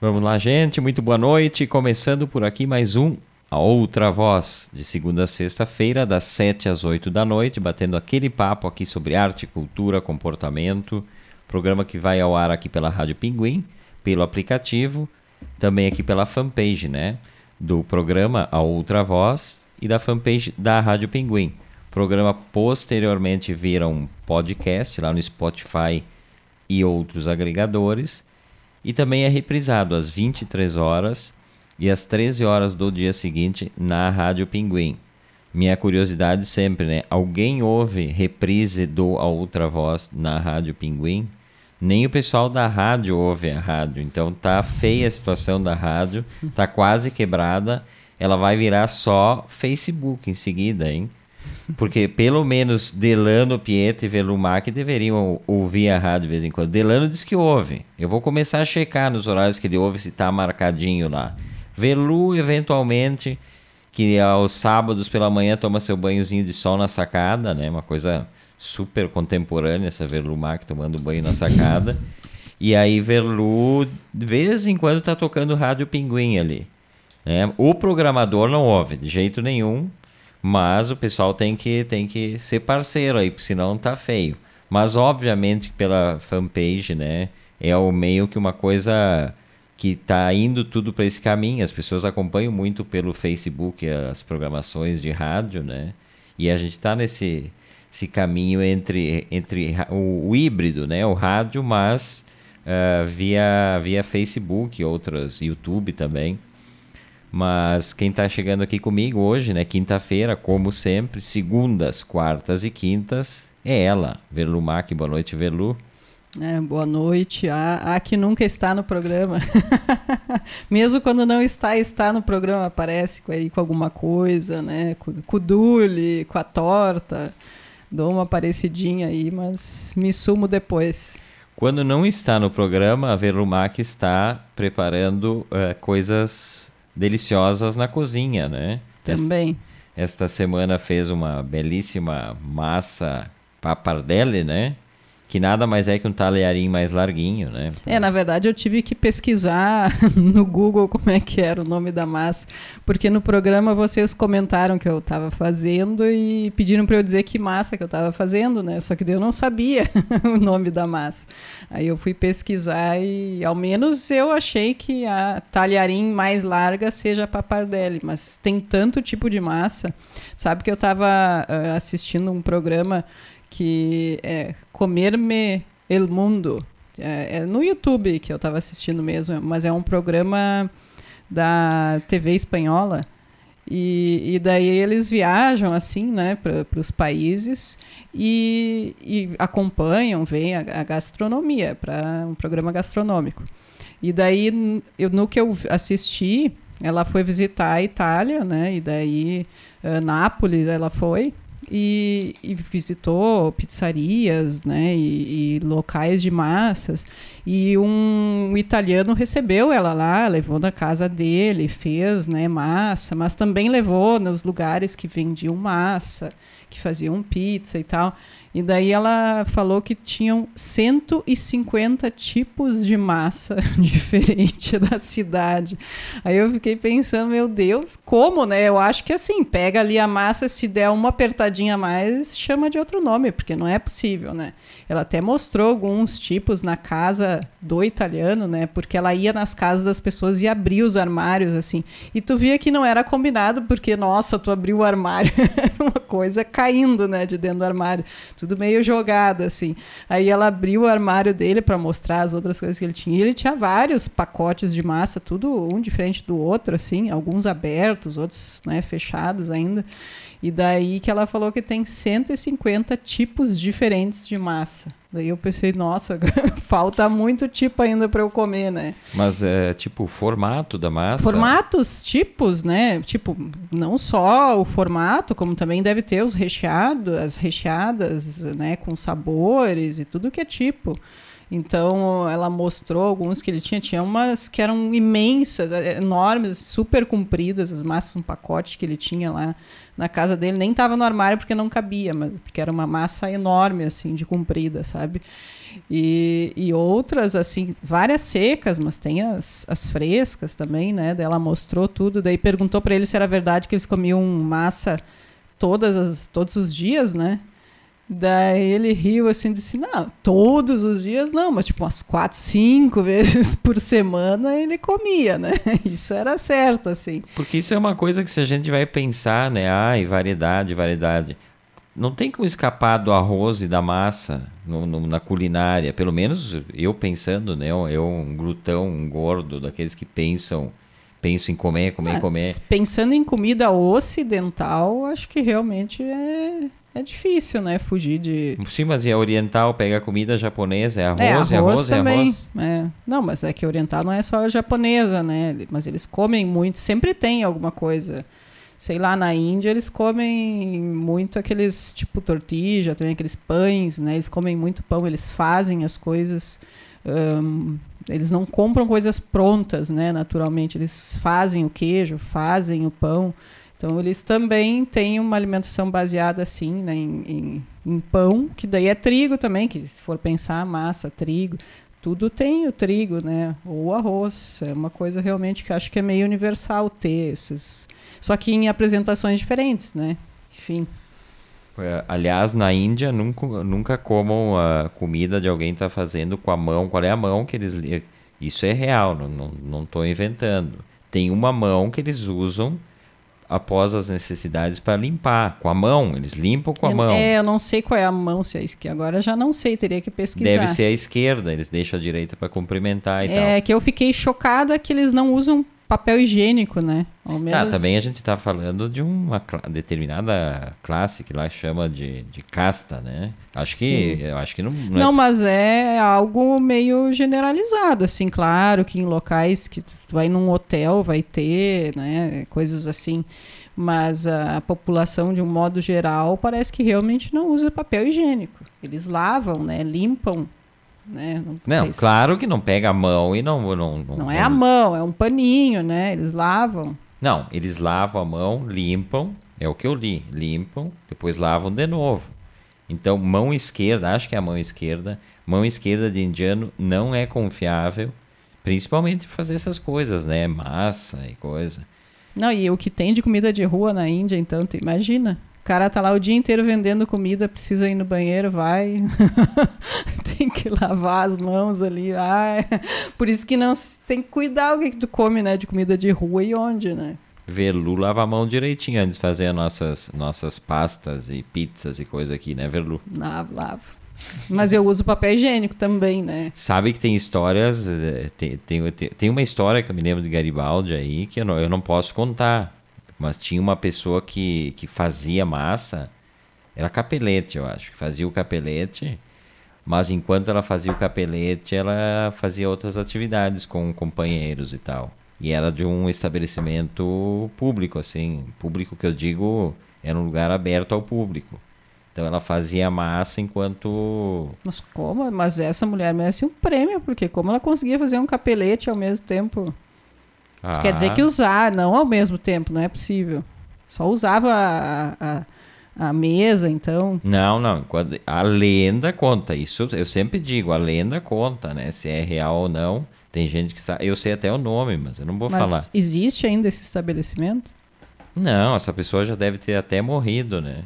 Vamos lá, gente, muito boa noite. Começando por aqui mais um A Outra Voz, de segunda a sexta-feira, das 7 às 8 da noite, batendo aquele papo aqui sobre arte, cultura, comportamento. Programa que vai ao ar aqui pela Rádio Pinguim, pelo aplicativo, também aqui pela fanpage, né? Do programa A Outra Voz e da fanpage da Rádio Pinguim. O programa posteriormente vira um podcast lá no Spotify e outros agregadores. E também é reprisado às 23 horas e às 13 horas do dia seguinte na Rádio Pinguim. Minha curiosidade sempre, né? Alguém ouve reprise do A Outra Voz na Rádio Pinguim? Nem o pessoal da rádio ouve a rádio. Então tá feia a situação da rádio, tá quase quebrada. Ela vai virar só Facebook em seguida, hein? Porque pelo menos Delano, Pietro e Velumac deveriam ouvir a rádio de vez em quando. Delano diz que ouve. Eu vou começar a checar nos horários que ele ouve se está marcadinho lá. Velu, eventualmente, que aos sábados pela manhã toma seu banhozinho de sol na sacada, né? Uma coisa super contemporânea, essa Velumac tomando banho na sacada. e aí Velu, de vez em quando, tá tocando rádio Pinguim ali. Né? O programador não ouve de jeito nenhum, mas o pessoal tem que, tem que ser parceiro aí, senão tá feio. Mas obviamente pela fanpage, né? É o meio que uma coisa que tá indo tudo para esse caminho. As pessoas acompanham muito pelo Facebook as programações de rádio, né? E a gente está nesse esse caminho entre, entre o, o, híbrido, né? O rádio, mas uh, via, via Facebook, outras YouTube também. Mas quem está chegando aqui comigo hoje, né, quinta-feira, como sempre, segundas, quartas e quintas, é ela, Verlu Mac. Boa noite, Verlu. É, boa noite. A, a que nunca está no programa. Mesmo quando não está, está no programa, aparece com, aí, com alguma coisa, né? Com, com o dule, com a torta. Dou uma parecidinha aí, mas me sumo depois. Quando não está no programa, a Verlumac está preparando uh, coisas deliciosas na cozinha, né? Também. Esta, esta semana fez uma belíssima massa pappardelle, né? Que nada mais é que um talharim mais larguinho, né? É, na verdade eu tive que pesquisar no Google como é que era o nome da massa, porque no programa vocês comentaram que eu estava fazendo e pediram para eu dizer que massa que eu estava fazendo, né? Só que eu não sabia o nome da massa. Aí eu fui pesquisar e ao menos eu achei que a talharim mais larga seja a pappardelle, mas tem tanto tipo de massa. Sabe que eu estava uh, assistindo um programa que é Comer-me el Mundo. É, é, no YouTube que eu estava assistindo mesmo, mas é um programa da TV espanhola. E, e daí eles viajam assim, né, para os países e, e, acompanham, veem a, a gastronomia, para um programa gastronômico. E daí, eu, no que eu assisti, ela foi visitar a Itália, né, e daí uh, Nápoles ela foi, e, e, visitou pizzarias né, e, e, locais de massas. E um italiano recebeu ela lá, levou na casa dele, fez né, massa, mas também levou nos lugares que vendiam massa, que faziam pizza e tal. E daí ela falou que tinham 150 tipos de massa diferente da cidade. Aí eu fiquei pensando, meu Deus, como, né? Eu acho que assim, pega ali a massa, se der uma apertadinha a mais, chama de outro nome, porque não é possível, né? Ela até mostrou alguns tipos na casa do italiano, né? Porque ela ia nas casas das pessoas e abria os armários, assim. E tu via que não era combinado, porque, nossa, tu abriu o armário, era uma coisa caindo, né, de dentro do armário. Tudo meio jogado, assim. Aí ela abriu o armário dele para mostrar as outras coisas que ele tinha. E ele tinha vários pacotes de massa, tudo um diferente do outro, assim. Alguns abertos, outros, né, fechados ainda. E daí que ela falou que tem 150 tipos diferentes de massa. Daí eu pensei, nossa, falta muito tipo ainda para eu comer, né? Mas é tipo o formato da massa? Formatos, tipos, né? Tipo, não só o formato, como também deve ter os recheados, as recheadas, né, com sabores e tudo que é tipo. Então ela mostrou alguns que ele tinha, tinha umas que eram imensas, é, enormes, super compridas, as massas, um pacote que ele tinha lá na casa dele, nem estava no armário porque não cabia, mas porque era uma massa enorme assim de comprida, sabe? E, e outras, assim, várias secas, mas tem as, as frescas também, né? Daí ela mostrou tudo, daí perguntou para ele se era verdade que eles comiam massa todas as, todos os dias, né? Daí ele riu assim, disse: Não, todos os dias não, mas tipo umas quatro, cinco vezes por semana ele comia, né? Isso era certo, assim. Porque isso é uma coisa que se a gente vai pensar, né? Ai, variedade, variedade. Não tem como escapar do arroz e da massa no, no, na culinária. Pelo menos eu pensando, né? Eu, um glutão, um gordo, daqueles que pensam penso em comer, comer, ah, comer. Pensando em comida ocidental, acho que realmente é, é difícil, né? Fugir de. Sim, mas e a oriental pega comida japonesa, é arroz, é arroz, é arroz, também. é arroz. É. Não, mas é que oriental não é só japonesa, né? Mas eles comem muito, sempre tem alguma coisa sei lá, na Índia eles comem muito aqueles, tipo, tortilha, também aqueles pães, né? Eles comem muito pão, eles fazem as coisas. Um, eles não compram coisas prontas, né? Naturalmente, eles fazem o queijo, fazem o pão. Então, eles também têm uma alimentação baseada, assim, né? em, em, em pão, que daí é trigo também, que se for pensar, massa, trigo tudo tem o trigo, né? Ou arroz. É uma coisa realmente que acho que é meio universal ter esses, só que em apresentações diferentes, né? Enfim. É, aliás, na Índia nunca, nunca comam a comida de alguém está fazendo com a mão. Qual é a mão que eles. Isso é real, não estou inventando. Tem uma mão que eles usam após as necessidades para limpar com a mão. Eles limpam com a mão. É, eu não sei qual é a mão, se é a esquerda. Agora já não sei, teria que pesquisar. Deve ser a esquerda, eles deixam a direita para cumprimentar e é, tal. É que eu fiquei chocada que eles não usam papel higiênico, né? Ao menos... Ah, também a gente está falando de uma determinada classe que lá chama de, de casta, né? Acho Sim. que eu acho que não. Não, é não é... mas é algo meio generalizado, assim, claro que em locais que tu vai num hotel vai ter, né? Coisas assim. Mas a população, de um modo geral, parece que realmente não usa papel higiênico. Eles lavam, né? Limpam né? Não, não claro que não pega a mão e não não, não. Não é a mão, é um paninho, né? Eles lavam. Não, eles lavam a mão, limpam, é o que eu li, limpam, depois lavam de novo. Então, mão esquerda, acho que é a mão esquerda, mão esquerda de indiano não é confiável, principalmente fazer essas coisas, né? Massa e coisa. Não, e o que tem de comida de rua na Índia, então, tu imagina? Cara tá lá o dia inteiro vendendo comida, precisa ir no banheiro, vai. tem que lavar as mãos ali. Ah, por isso que não tem que cuidar o que, que tu come, né? De comida de rua e onde, né? Verlu lava a mão direitinho antes de fazer nossas, nossas pastas e pizzas e coisa aqui, né, Verlu? Lavo, lavo. Mas eu uso papel higiênico também, né? Sabe que tem histórias. Eh, tem, tem, tem uma história que eu me lembro de Garibaldi aí que eu não, eu não posso contar. Mas tinha uma pessoa que, que fazia massa, era capelete, eu acho, fazia o capelete, mas enquanto ela fazia o capelete, ela fazia outras atividades com companheiros e tal. E era de um estabelecimento público, assim, público que eu digo, era um lugar aberto ao público. Então ela fazia massa enquanto. Mas como? Mas essa mulher merece um prêmio, porque como ela conseguia fazer um capelete ao mesmo tempo? Ah. Quer dizer que usar, não ao mesmo tempo, não é possível. Só usava a, a, a mesa, então. Não, não. A lenda conta. Isso eu sempre digo, a lenda conta, né? Se é real ou não. Tem gente que sabe. Eu sei até o nome, mas eu não vou mas falar. Existe ainda esse estabelecimento? Não, essa pessoa já deve ter até morrido, né?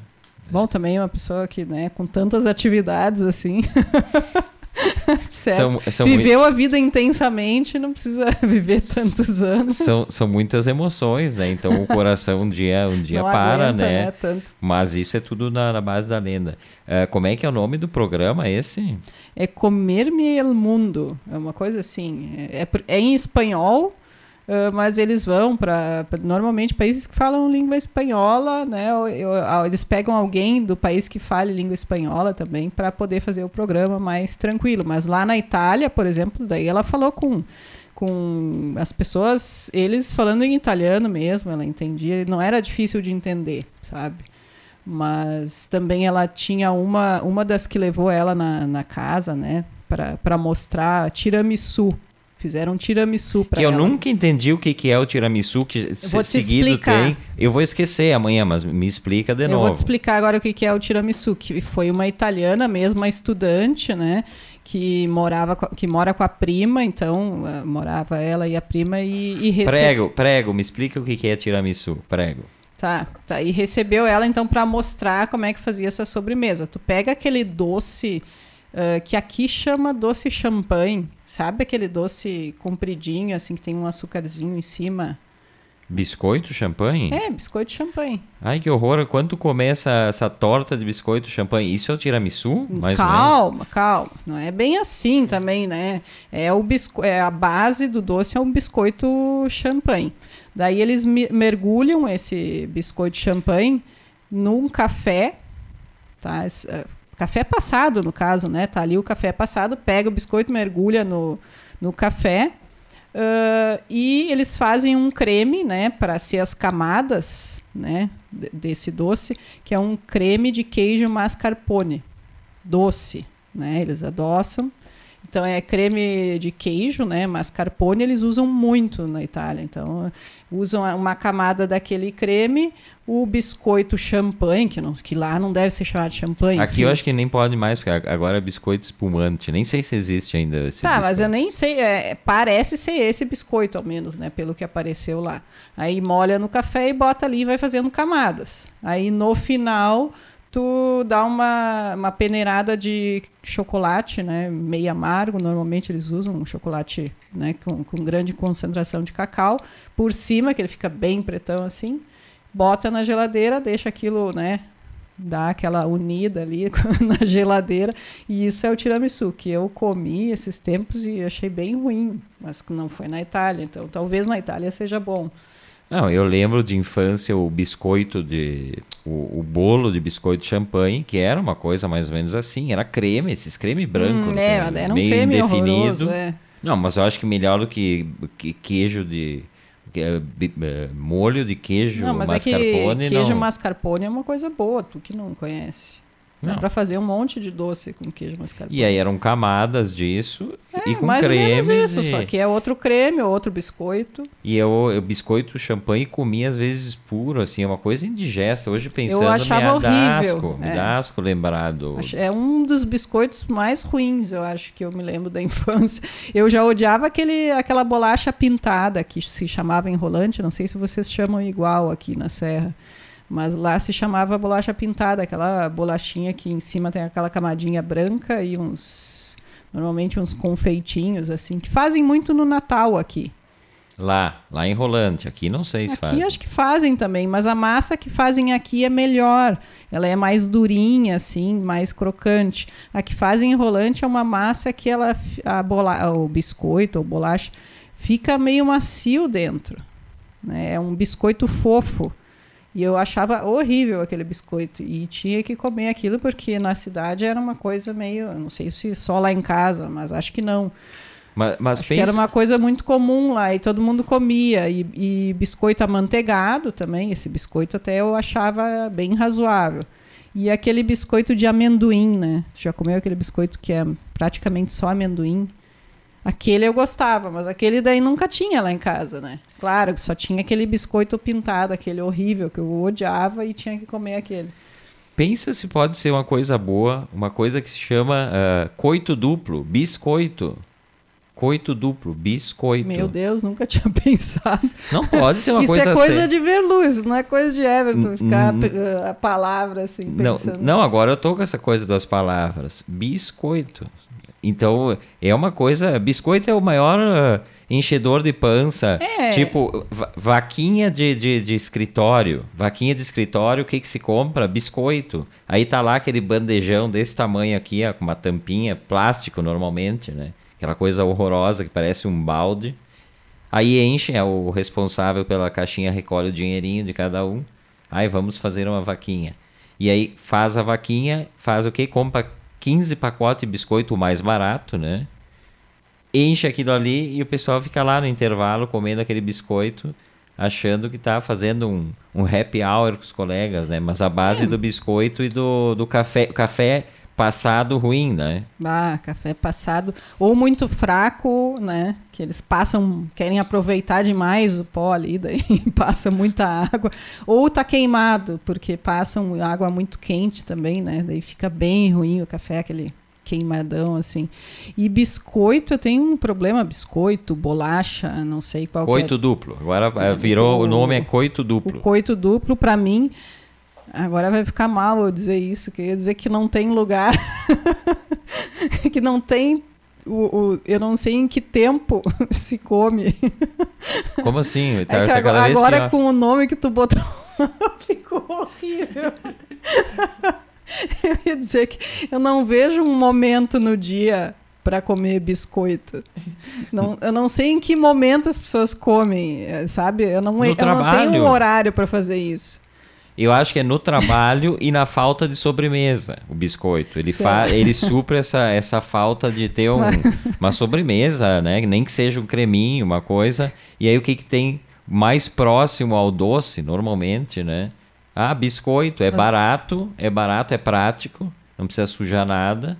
Bom, também é uma pessoa que, né, com tantas atividades assim. São, são Viveu muito... a vida intensamente, não precisa viver tantos anos. São, são muitas emoções, né? Então o coração um dia, um dia para, aguenta, né? né? Tanto. Mas isso é tudo na, na base da lenda. Uh, como é que é o nome do programa esse? É Comer-me el Mundo. É uma coisa assim. É, é, é em espanhol, Uh, mas eles vão para normalmente países que falam língua espanhola, né? Ou, ou, eles pegam alguém do país que fale língua espanhola também para poder fazer o programa mais tranquilo. Mas lá na Itália, por exemplo, daí ela falou com com as pessoas, eles falando em italiano mesmo, ela entendia, não era difícil de entender, sabe? Mas também ela tinha uma uma das que levou ela na, na casa, né? para mostrar tiramisu. Fizeram um tiramisu para Que eu ela. nunca entendi o que, que é o tiramisu, que te seguido explicar. tem. Eu vou esquecer amanhã, mas me explica de Eu novo. vou te explicar agora o que que é o tiramisu, que foi uma italiana mesmo, uma estudante, né, que morava com que mora com a prima, então eh, morava ela e a prima e, e Prego, prego, me explica o que, que é tiramisu. Prego. Tá, tá. E recebeu ela então para mostrar como é que fazia essa sobremesa. Tu pega aquele doce ah, que aqui chama doce champanhe, sabe aquele doce compridinho assim que tem um açúcarzinho em cima? Biscoito, champanhe? É, biscoito champanhe. Ai, que horror. Quando começa essa torta de biscoito champanhe? Isso é o tiramisu? Mais calma, calma. Não é bem assim também, né? É, o bisco é a base do doce é um biscoito champanhe. Daí eles me- mergulham esse biscoito champanhe num café, tá? Café passado, no caso, né? Tá ali o café passado, pega o biscoito, mergulha no, no café. ah, e eles fazem um creme, né, para ser as camadas, né, de- desse doce, que é um creme de queijo mascarpone, doce, né? Eles adoçam. Então é creme de queijo, né? Mascarpone eles usam muito na Itália. Então usam uma camada daquele creme, o biscoito champanhe, que, não, que lá não deve ser chamado de champanhe. Aqui enfim. eu acho que nem pode mais, porque ag- agora é biscoito espumante. Nem sei se existe ainda esse Tá, mas eu nem sei, é, parece ser esse biscoito, ao menos, né? Pelo que apareceu lá. Aí molha no café e bota ali e vai fazendo camadas. Aí no final tu dá uma, uma peneirada de chocolate, né? Meio amargo, normalmente eles usam um chocolate né? com, com grande concentração de cacau, por cima, que ele fica bem pretão assim, bota na geladeira, deixa aquilo, né? Dá aquela unida ali na geladeira. E isso é o tiramisu, que eu comi esses tempos e achei bem ruim, mas não foi na Itália. Então talvez na Itália seja bom. Não, eu lembro de infância o biscoito de. O, o bolo de biscoito de champanhe, que era uma coisa mais ou menos assim. Era creme, esses creme branco. Hum, né, é, era um meio creme indefinido. horroroso. É. Não, mas eu acho que melhor do que, que queijo de. é bi- é, molho de queijo Não, mas é mascarpone. que queijo não. mascarpone é uma coisa boa, tu que não conhece. Não. pra fazer um monte de doce com queijo mascarpone. E aí eram camadas disso É, e com mais ou cremes. menos isso, e, só que é outro creme, outro biscoito. e eu, eu biscoito champanhe comia às vezes puro, assim, é uma coisa indigesta. Hoje pensando, achava me horrível, me é. asco lembrado. É um dos biscoitos mais ruins, eu acho que eu me lembro da infância. Eu já odiava aquele, aquela bolacha pintada que se chamava enrolante, não sei se vocês chamam igual aqui na Serra. Mas lá se chamava bolacha pintada, aquela bolachinha que em cima tem aquela camadinha branca e uns. Normalmente uns confeitinhos, assim, que fazem muito no Natal aqui. Lá, lá em Rolante, aqui não sei se Aqui faz. acho que fazem também, mas a massa que fazem aqui é melhor. Ela é mais durinha, assim, mais crocante. A que fazem enrolante é uma massa que ela, a bola, o biscoito ou bolacha fica meio macio dentro. né? É um biscoito fofo. E eu achava horrível aquele biscoito. E tinha que comer aquilo porque na cidade era uma coisa meio. Não sei se só lá em casa, mas acho que não. Mas, mas Acho que pensa, era uma coisa muito comum lá e todo mundo comia. E, e biscoito amanteigado também. Esse biscoito até eu achava bem razoável. E aquele biscoito de amendoim, né? Tu já comeu aquele biscoito que é praticamente só amendoim? Aquele eu gostava, mas aquele daí nunca tinha lá em casa, né? Claro que só tinha aquele biscoito pintado, aquele horrível que eu odiava e tinha que comer aquele. pensa se pode ser uma coisa boa, uma coisa que se chama ah, coito duplo, biscoito. Coito duplo, biscoito. Meu Deus, nunca tinha pensado. Não pode ser uma Isso coisa é coisa séria. de Verluz, não é coisa de Everton, ficar n- pe- a palavra assim, Não, pensando. não, agora eu tô com essa coisa das palavras. Biscoito. Então, é uma coisa. Biscoito é o maior ah, enchedor de pança. É. Tipo, va- vaquinha de, de, de escritório. Vaquinha de escritório, o que, que se compra? Biscoito. Aí tá lá aquele bandejão desse tamanho aqui, ó, com uma tampinha, plástico normalmente, né? Aquela coisa horrorosa que parece um balde. Aí enche, é o responsável pela caixinha, recolhe o dinheirinho de cada um. Aí vamos fazer uma vaquinha. E aí faz a vaquinha, faz o quê? Compra 15 pacotes de biscoito mais barato, né? Enche aquilo ali e o pessoal fica lá no intervalo comendo aquele biscoito, achando que tá fazendo um, um happy hour com os colegas, né? Mas a base do biscoito e do, do café. O café passado ruim, né? Ah, café passado ou muito fraco, né? Que eles passam, querem aproveitar demais o pó ali, daí passa muita água. Ou tá queimado, porque passam água muito quente também, né? Daí fica bem ruim o café, aquele queimadão assim. E biscoito, eu tenho um problema, biscoito, bolacha, não sei qual Coito é. duplo. Agora é, virou, o, o nome é coito duplo. O coito duplo, para mim, Agora vai ficar mal eu dizer isso, que eu ia dizer que não tem lugar, que não tem. O, o, eu não sei em que tempo se come. Como assim? Tá, é tá agora, agora com o nome que tu botou, ficou horrível. eu ia dizer que eu não vejo um momento no dia para comer biscoito. Não, eu não sei em que momento as pessoas comem, sabe? Eu não, eu não tenho um horário para fazer isso. Eu acho que é no trabalho e na falta de sobremesa, o biscoito. Ele, fa ele supra essa, essa falta de ter um, uma sobremesa, né? Nem que seja um creminho, uma coisa. E aí o que, que tem mais próximo ao doce, normalmente, né? Ah, biscoito. É barato, é barato, é prático. Não precisa sujar nada.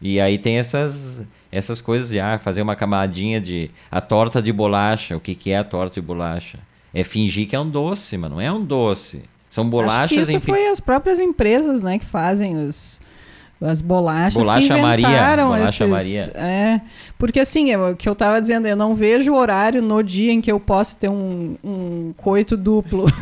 E aí tem essas, essas coisas de ah, fazer uma camadinha de... A torta de bolacha. O que, que é a torta de bolacha? É fingir que é um doce, mas não é um doce. São bolachas. Acho isso enfim... foi as próprias empresas, né, que fazem os as bolachas Bolacha que inventaram Maria. Bolacha esses, Maria. É, porque assim, o que eu estava dizendo, eu não vejo o horário no dia em que eu posso ter um, um coito duplo.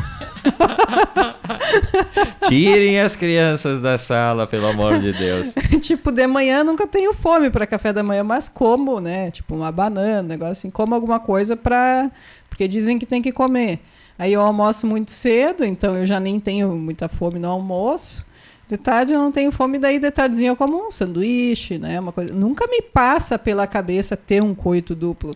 Tirem as crianças da sala, pelo amor de Deus. tipo, de manhã nunca tenho fome para café da manhã, mas como, né? Tipo, uma banana, um negócio assim, como alguma coisa para porque dizem que tem que comer. Aí eu almoço muito cedo, então eu já nem tenho muita fome no almoço. De tarde eu não tenho fome, daí de tardezinho eu como um sanduíche, né? Uma coisa. Nunca me passa pela cabeça ter um coito duplo.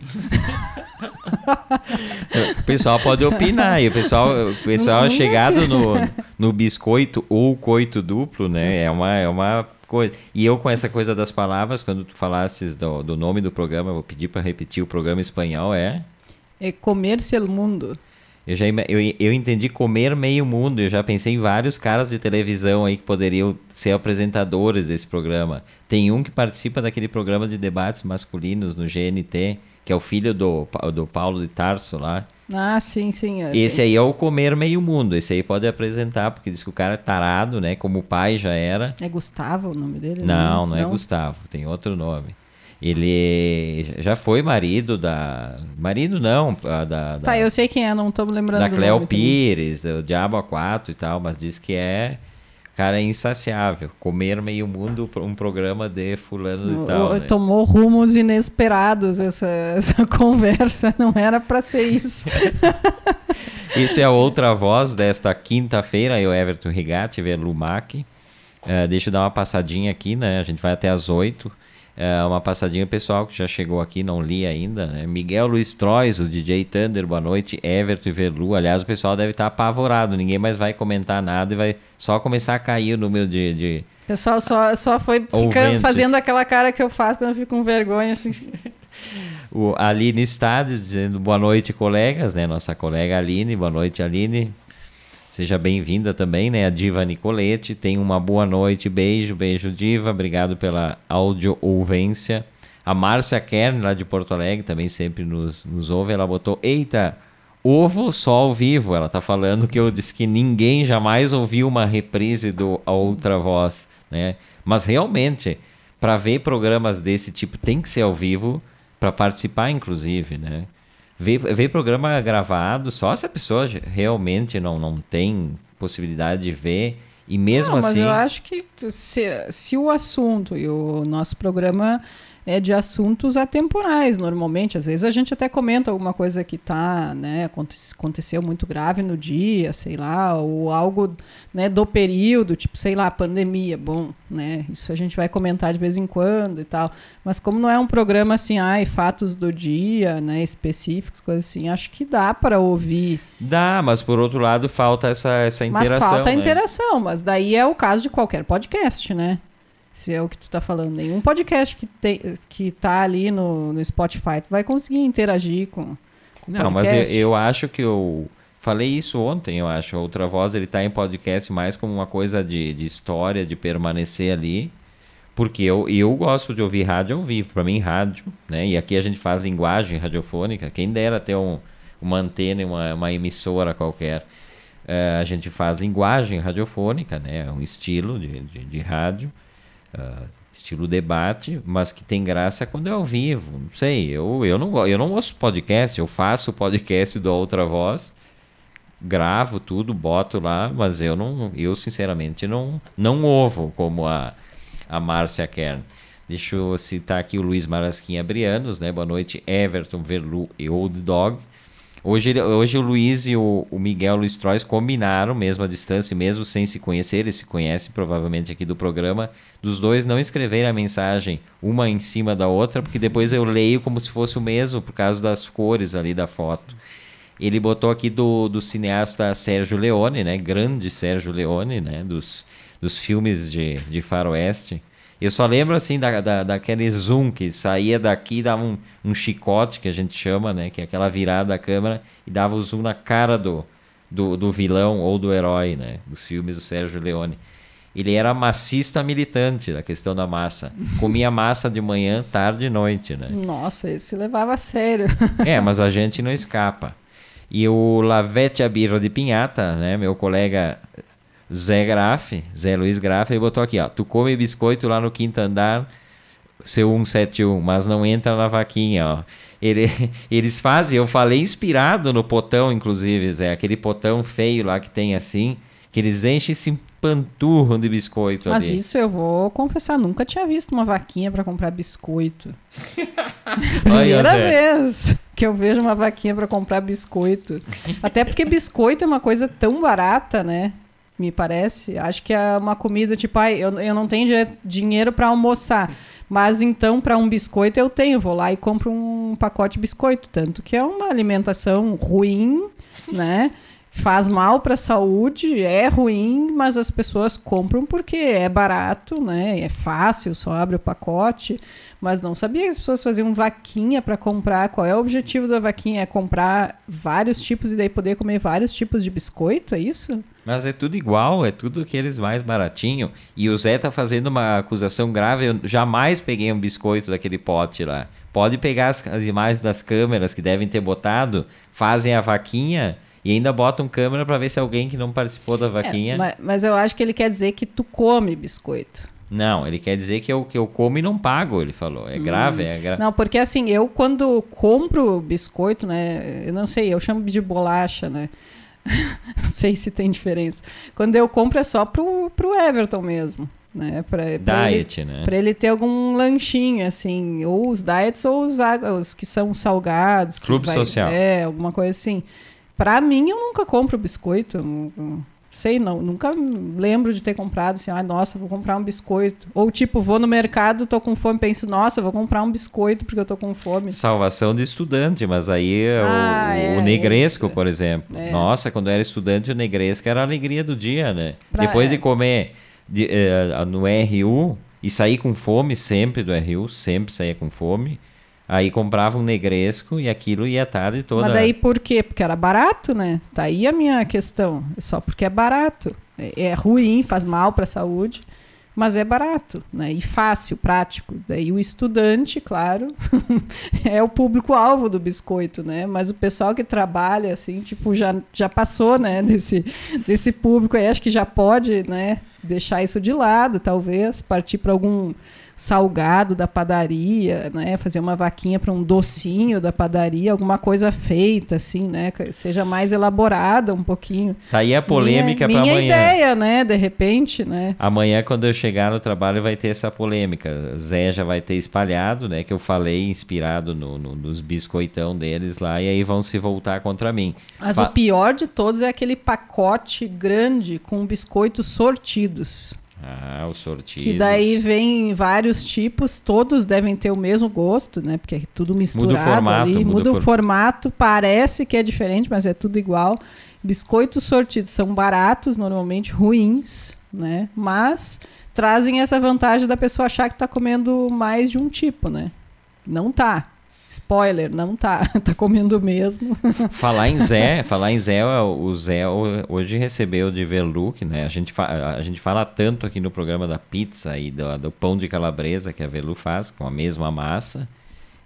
o pessoal pode opinar, e o pessoal, o pessoal é chegado no, no biscoito ou coito duplo, né? É uma, é uma coisa. E eu com essa coisa das palavras, quando tu falasses do, do nome do programa, vou pedir para repetir o programa espanhol, é? É Comer-se el Mundo. Eu, já, eu, eu entendi comer meio mundo. Eu já pensei em vários caras de televisão aí que poderiam ser apresentadores desse programa. Tem um que participa daquele programa de debates masculinos no GNT, que é o filho do, do Paulo de Tarso lá. Ah, sim, sim. É, Esse aí é o comer meio mundo. Esse aí pode apresentar, porque diz que o cara é tarado, né? Como o pai já era. É Gustavo o nome dele? Não, não, não é Gustavo. Tem outro nome. Ele já foi marido da. Marido não, da. da tá, eu sei quem é, não estou me lembrando. Da Cleo Pires, do Diabo A4 e tal, mas diz que é. Cara, é insaciável. Comer meio mundo um programa de fulano e tal. Né? Tomou rumos inesperados essa, essa conversa. Não era para ser isso. isso é a outra voz desta quinta-feira. Eu, Everton Rigatti, Verlumac. Uh, deixa eu dar uma passadinha aqui, né? A gente vai até as oito. É uma passadinha pessoal que já chegou aqui, não li ainda, né? Miguel Luiz Trois, o DJ Thunder, boa noite. Everton e Verlu. Aliás, o pessoal deve estar apavorado, ninguém mais vai comentar nada e vai só começar a cair o número de. de... O pessoal só, só foi ficando, fazendo aquela cara que eu faço quando eu fico com vergonha, assim. o Aline Stades dizendo boa noite, colegas, né? Nossa colega Aline, boa noite, Aline. Seja bem-vinda também, né? A Diva Nicolete. Tenha uma boa noite. Beijo, beijo, Diva. Obrigado pela audio-ouvência. A Márcia Kern, lá de Porto Alegre, também sempre nos, nos ouve. Ela botou: Eita, ovo só ao vivo. Ela tá falando que eu disse que ninguém jamais ouviu uma reprise do A Outra Voz, né? Mas realmente, para ver programas desse tipo, tem que ser ao vivo, para participar, inclusive, né? Ver, ver programa gravado, só se a pessoa realmente não, não tem possibilidade de ver. E mesmo não, assim. Mas eu acho que se, se o assunto e o nosso programa é de assuntos atemporais, normalmente. Às vezes a gente até comenta alguma coisa que tá, né, aconteceu muito grave no dia, sei lá, ou algo, né, do período, tipo, sei lá, pandemia. Bom, né, isso a gente vai comentar de vez em quando e tal. Mas como não é um programa assim, ai, fatos do dia, né, específicos, coisas assim, acho que dá para ouvir. Dá, mas por outro lado falta essa essa interação. Mas falta a né? interação, mas daí é o caso de qualquer podcast, né? Se é o que tu está falando. Nenhum podcast que, tem, que tá ali no, no Spotify tu vai conseguir interagir com, com Não, podcast. mas eu, eu, acho que eu falei isso ontem, eu acho. Outra Voz, ele tá em podcast mais como uma coisa de, de história, de permanecer ali. Porque eu, eu gosto de ouvir rádio ao vivo. Para mim, rádio, né? E aqui a gente faz linguagem radiofônica. Quem dera ter um, uma antena uma, uma emissora qualquer. Uh, a gente faz linguagem radiofônica, né? É um estilo de, de, de rádio, uh, estilo debate, mas que tem graça quando é ao vivo. Não sei, eu, eu, não, eu não ouço podcast, eu faço podcast do Outra Voz, gravo tudo, boto lá, mas eu não, eu sinceramente não, não ouvo como a a Márcia Kern. Deixa eu citar aqui o Luiz Marasquinha Brianos, né? Boa noite, Everton, Verlu e Old Dog. Hoje, hoje o Luiz e o, o Miguel Luiz Trois combinaram, mesmo à distância, mesmo sem se conhecer, eles se conhecem provavelmente aqui do programa, dos dois não escreverem a mensagem uma em cima da outra, porque depois eu leio como se fosse o mesmo, por causa das cores ali da foto. Ele botou aqui do, do cineasta Sérgio Leone, né? Grande Sérgio Leone, né? Dos, dos filmes de, de faroeste. Eu só lembro assim da, da, daquele zoom que saía daqui e dava um, um chicote que a gente chama, né? Que é aquela virada da câmera e dava o zoom na cara do, do, do vilão ou do herói, né? Dos filmes do Sérgio Leone. Ele era massista militante da questão da massa. Comia massa de manhã, tarde e noite, né? Nossa, ele se levava a sério. É, mas a gente não escapa. E o Lavete Abirro de Pinhata, né? Meu colega Zé Graff, Zé Luiz Graff, ele botou aqui, ó. Tu come biscoito lá no quinto andar, seu 171, mas não entra na vaquinha, ó. Ele, eles fazem, eu falei inspirado no potão, inclusive, Zé, aquele potão feio lá que tem assim, que eles enchem esse panturro de biscoito Mas ali. isso eu vou confessar, nunca tinha visto uma vaquinha para comprar biscoito. Primeira vez que eu vejo uma vaquinha para comprar biscoito. Até porque biscoito é uma coisa tão barata, né? Me parece. Acho que é uma comida tipo, ai, eu, eu não tenho dinheiro para almoçar. Mas então, para um biscoito, eu tenho. Vou lá e compro um pacote de biscoito. Tanto que é uma alimentação ruim, né? Faz mal para a saúde, é ruim, mas as pessoas compram porque é barato, né? É fácil, só abre o pacote. Mas não sabia que as pessoas faziam vaquinha para comprar. Qual é o objetivo da vaquinha? É comprar vários tipos e daí poder comer vários tipos de biscoito? É isso? Mas é tudo igual, é tudo aqueles mais baratinho. E o Zé tá fazendo uma acusação grave. Eu jamais peguei um biscoito daquele pote lá. Pode pegar as, as imagens das câmeras que devem ter botado, fazem a vaquinha e ainda botam câmera para ver se alguém que não participou da é, vaquinha. É, mas, mas, eu acho que ele quer dizer que tu come biscoito. Não, ele quer dizer que eu, que eu como e não pago, ele falou. É grave, hum. é grave. Não, porque assim, eu quando compro biscoito, né? Eu não sei, eu chamo de bolacha, né? não sei se tem diferença. Quando eu compro é só pro, pro Everton mesmo. Né, pra, pra Diet, ele, né? Pra ele ter algum lanchinho, assim, ou os diets ou os, os que são salgados. Clube vai, social. É, alguma coisa assim. Pra mim, eu nunca compro biscoito sei, não, nunca lembro de ter comprado assim, ah, nossa, vou comprar um biscoito. Ou tipo, vou no mercado, tô com fome, penso, nossa, vou comprar um biscoito porque eu tô com fome. Salvação de estudante, mas aí ah, o, é, o negresco, é por exemplo. É. Nossa, quando eu era estudante, o negresco era a alegria do dia, né? Pra, Depois de é. comer de, uh, no RU e sair com fome sempre do RU, sempre saía com fome. Aí comprava um negresco e aquilo ia tarde toda. Mas daí por quê? Porque era barato, né? Tá aí a minha questão. É só porque é barato. É, é ruim, faz mal para a saúde, mas é barato, né? E fácil, prático. Daí o estudante, claro, é o público-alvo do biscoito, né? Mas o pessoal que trabalha, assim, tipo, já, já passou, né? Desse, desse público aí, acho que já pode, né? Deixar isso de lado, talvez, partir para algum salgado da padaria, né? Fazer uma vaquinha para um docinho da padaria, alguma coisa feita assim, né? Que seja mais elaborada um pouquinho. Tá aí a polêmica para amanhã. Minha ideia, né? De repente, né? Amanhã quando eu chegar no trabalho vai ter essa polêmica. Zé já vai ter espalhado, né? Que eu falei inspirado no, no, nos biscoitão deles lá e aí vão se voltar contra mim. Mas Fa o pior de todos é aquele pacote grande com biscoitos sortidos. Ah, o sortido. Que daí vem vários tipos, todos devem ter o mesmo gosto, né? Porque é tudo misturado muda o formato, ali, muda, muda o for... formato, parece que é diferente, mas é tudo igual. Biscoitos sortidos são baratos, normalmente ruins, né? Mas trazem essa vantagem da pessoa achar que está comendo mais de um tipo, né? Não tá. Spoiler, não tá. tá comendo mesmo. Falar em Zé, falar em Zé, o Zé hoje recebeu de Veluc, né? A gente, a gente fala tanto aqui no programa da pizza e do, do pão de calabresa que a Velu faz, com a mesma massa,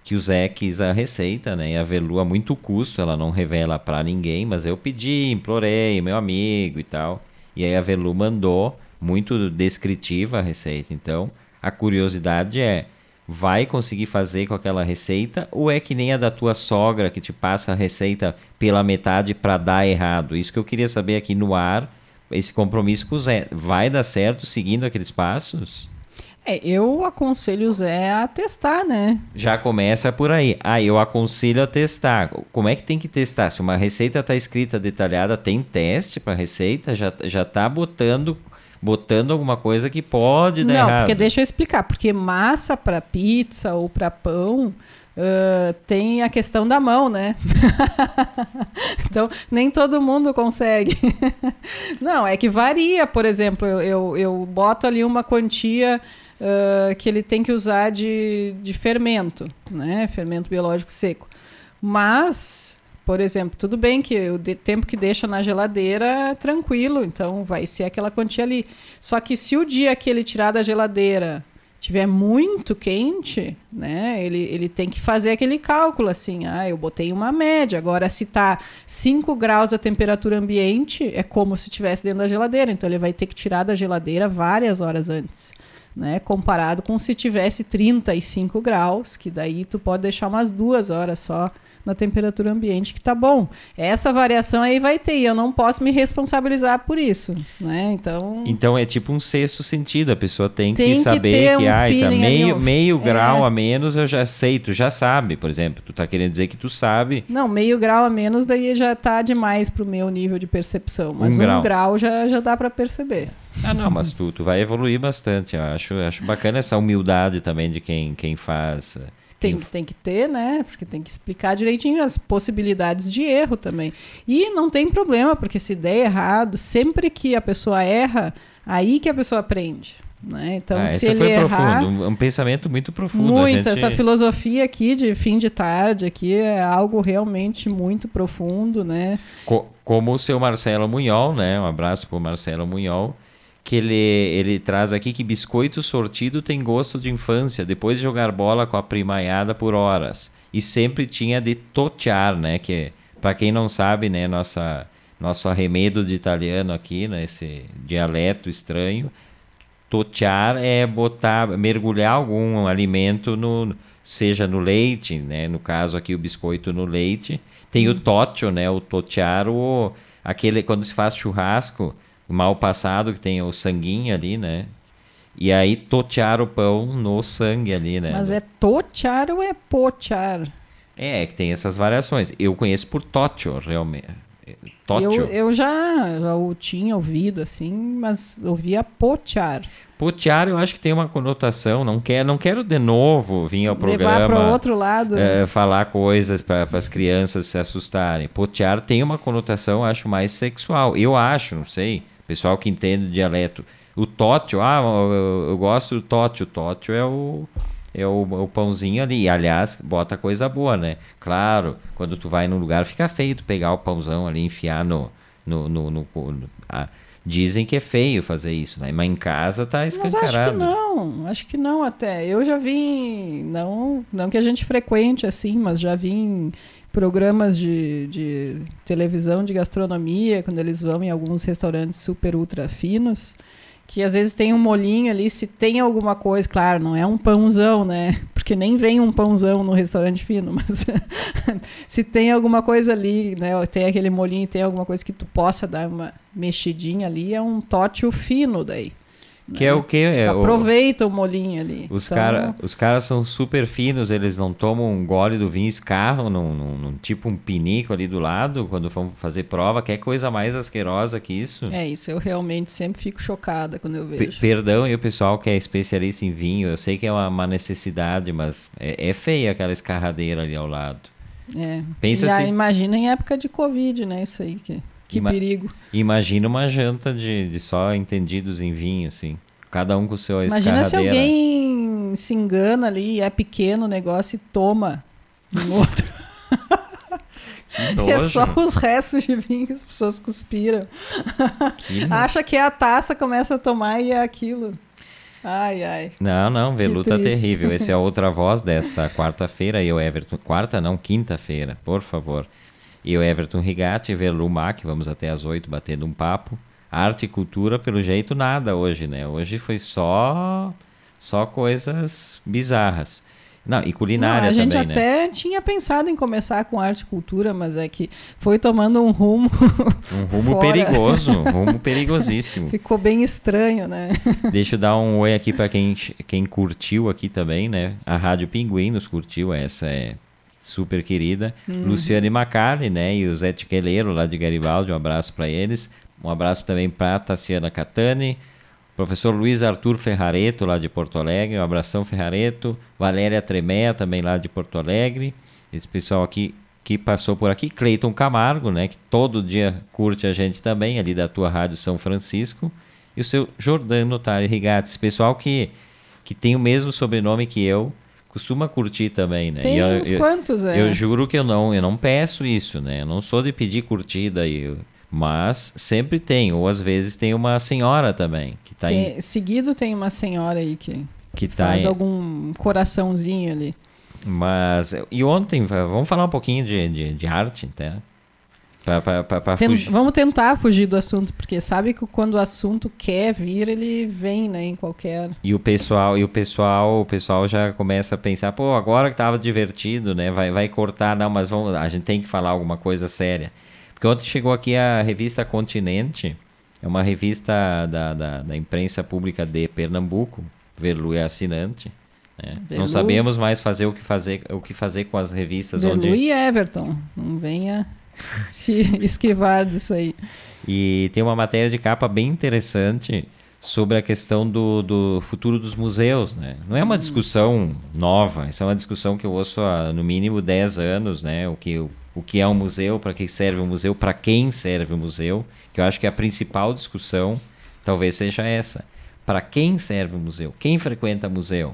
que o Zé quis a receita, né? E a Velu a muito custo, ela não revela para ninguém, mas eu pedi, implorei, meu amigo e tal. E aí a Velu mandou, muito descritiva a receita. Então, a curiosidade é vai conseguir fazer com aquela receita ou é que nem a da tua sogra que te passa a receita pela metade para dar errado? Isso que eu queria saber aqui no ar, esse compromisso com o Zé, vai dar certo seguindo aqueles passos? É, eu aconselho o Zé a testar, né? Já começa por aí. Ah, eu aconselho a testar. Como é que tem que testar? Se uma receita está escrita detalhada, tem teste para receita? Já, já tá botando botando alguma coisa que pode dar Não, errado. porque deixa eu explicar. Porque massa para pizza ou para pão uh, tem a questão da mão, né? então, nem todo mundo consegue. Não, é que varia. Por exemplo, eu, eu, eu boto ali uma quantia... Uh, que ele tem que usar de, de fermento, né? Fermento biológico seco. Mas por exemplo, tudo bem que o tempo que deixa na geladeira é tranquilo, então vai ser aquela quantia ali. Só que se o dia que ele tirar da geladeira tiver muito quente, né, ele, ele tem que fazer aquele cálculo assim, ah, eu botei uma média, agora se tá 5 graus a temperatura ambiente, é como se estivesse dentro da geladeira, então ele vai ter que tirar da geladeira várias horas antes. Né, comparado com se tivesse 35 graus, que daí tu pode deixar umas duas horas só na temperatura ambiente, que tá bom. Essa variação aí vai ter, e eu não posso me responsabilizar por isso, né? Então... Então é tipo um sexto sentido, a pessoa tem, tem que saber que, um ai, tá meio, meio é. grau a menos eu já sei, tu já sabe, por exemplo, tu tá querendo dizer que tu sabe. Não, meio grau a menos daí já tá demais pro meu nível de percepção, mas um, um grau. grau, já, já dá para perceber. Ah, não, mas tu, tu vai evoluir bastante. Eu acho, acho bacana essa humildade também de quem, quem faz tem, tem que ter, né? Porque tem que explicar direitinho as possibilidades de erro também. E não tem problema, porque se der errado, sempre que a pessoa erra, aí que a pessoa aprende. Né? Então, ah, se ele foi errar, profundo, um pensamento muito profundo. Muito, gente... essa filosofia aqui de fim de tarde aqui é algo realmente muito profundo, né? Co como o seu Marcelo Munhol, né? Um abraço para o Marcelo Munhol que ele, ele traz aqui que biscoito sortido tem gosto de infância, depois de jogar bola com a primaiada por horas. E sempre tinha de totear, né? Que, para quem não sabe, né? Nossa, nosso arremedo de italiano aqui, né? Esse dialeto estranho. Totear é botar, mergulhar algum alimento no seja no leite, né? No caso aqui o biscoito no leite. Tem hum. o toccio, né? O totear, o aquele quando se faz churrasco, mal passado, que tem o sanguinho ali, né? E aí totear o pão no sangue ali, né? Mas é totear ou é potear? É, é que tem essas variações. Eu conheço por totio, realmente. Totio. Eu, eu já, já o tinha ouvido assim, mas ouvia potear. Potear eu acho que tem uma conotação, não quero, não quero de novo vir ao programa. Levar para outro lado. É, falar coisas para as crianças se assustarem. Potear tem uma conotação, acho, mais sexual. Eu acho, não sei Pessoal que entende dialeto. O tótio, ah, eu, eu gosto do tótio. O tótio é o, é o, o, pãozinho ali. Aliás, bota coisa boa, né? Claro, quando tu vai num lugar, fica feio tu pegar o pãozão ali e enfiar no. no, no, no, no ah, dizem que é feio fazer isso, né? Mas em casa tá escancarado. Mas acho que não, acho que não até. Eu já vi, não, não que a gente frequente assim, mas já vi programas de, de televisão de gastronomia, quando eles vão em alguns restaurantes super ultra finos, que às vezes tem um molinho ali, se tem alguma coisa, claro, não é um pãozão, né? Porque nem vem um pãozão no restaurante fino, mas se tem alguma coisa ali, né? Tem aquele molinho, tem alguma coisa que tu possa dar uma mexidinha ali, é um tótil fino daí. Que né? é o que? É, aproveita o, o molinho ali. Os, então... cara, os caras são super finos, eles não tomam um gole do vinho, escarram num, num, num, tipo um pinico ali do lado quando vão fazer prova. Quer coisa mais asquerosa que isso? É isso, eu realmente sempre fico chocada quando eu vejo. P perdão, e o pessoal que é especialista em vinho, eu sei que é uma, uma necessidade, mas é, é feia aquela escarradeira ali ao lado. É. Pensa assim, imagina em época de Covid, né? Isso aí que. Que Ima perigo. Imagina uma janta de, de só entendidos em vinho, assim. Cada um com o seu Imagina se alguém se engana ali, é pequeno o negócio e toma Um outro. É só os restos de vinho que as pessoas cuspiram. Que Acha que é a taça, começa a tomar e é aquilo. Ai, ai. Não, não, Veluta terrível. Esse é a outra voz desta quarta-feira. E o Everton. Quarta, não, quinta-feira, por favor. E o Everton Rigatti, Velumac, vamos até as oito batendo um papo. Arte e cultura, pelo jeito, nada hoje, né? Hoje foi só, só coisas bizarras. Não, e culinária Não, a gente também, né? até né? tinha pensado em começar com arte e cultura, mas é que foi tomando um rumo. Um rumo perigoso, um rumo perigosíssimo. Ficou bem estranho, né? Deixa eu dar um oi aqui para quem, quem curtiu aqui também, né? A Rádio Pinguim nos curtiu, essa é super querida. Uhum. Luciane Macari, né? E o Zé Tiqueleiro lá de Garibaldi, um abraço para eles. Um abraço também para Tassiana Catani. Professor Luiz Arthur Ferrareto, lá de Porto Alegre, um abração Ferrareto. Valéria Tremea, também lá de Porto Alegre. Esse pessoal aqui que passou por aqui. Cleiton Camargo, né, que todo dia curte a gente também, ali da tua Rádio São Francisco. E o seu Jordano Otário Rigatti, esse pessoal que, que tem o mesmo sobrenome que eu, costuma curtir também, né? Tem eu, uns eu, quantos, é. Eu juro que eu não, eu não peço isso, né? Eu não sou de pedir curtida e mas sempre tem, ou às vezes tem uma senhora também que está em... Seguido tem uma senhora aí que, que tá faz em... algum coraçãozinho ali. Mas, e ontem, vamos falar um pouquinho de, de, de arte, tá? Pra, pra, pra, Tem, vamos tentar fugir do assunto, porque sabe que quando o assunto quer vir, ele vem, né, em qualquer. E o pessoal, e o pessoal, o pessoal já começa a pensar, pô, agora que tava divertido, né, vai, vai cortar, não, mas vamos, a gente tem que falar alguma coisa séria. Porque ontem chegou aqui a revista Continente, é uma revista da, da, da imprensa pública de Pernambuco, Verlu é assinante. Né? Não sabemos mais fazer o que fazer, o que fazer com as revistas Verlu onde... e Everton, não venha se esquivar disso aí. E tem uma matéria de capa bem interessante sobre a questão do, do futuro dos museus, né? Não é uma hum. discussão nova, essa é uma discussão que eu ouço há no mínimo 10 anos, né? O que, o que é um museu, para que serve um museu, para quem serve o um museu, que eu acho que a principal discussão talvez seja essa. Para quem serve o um museu? Quem frequenta museu?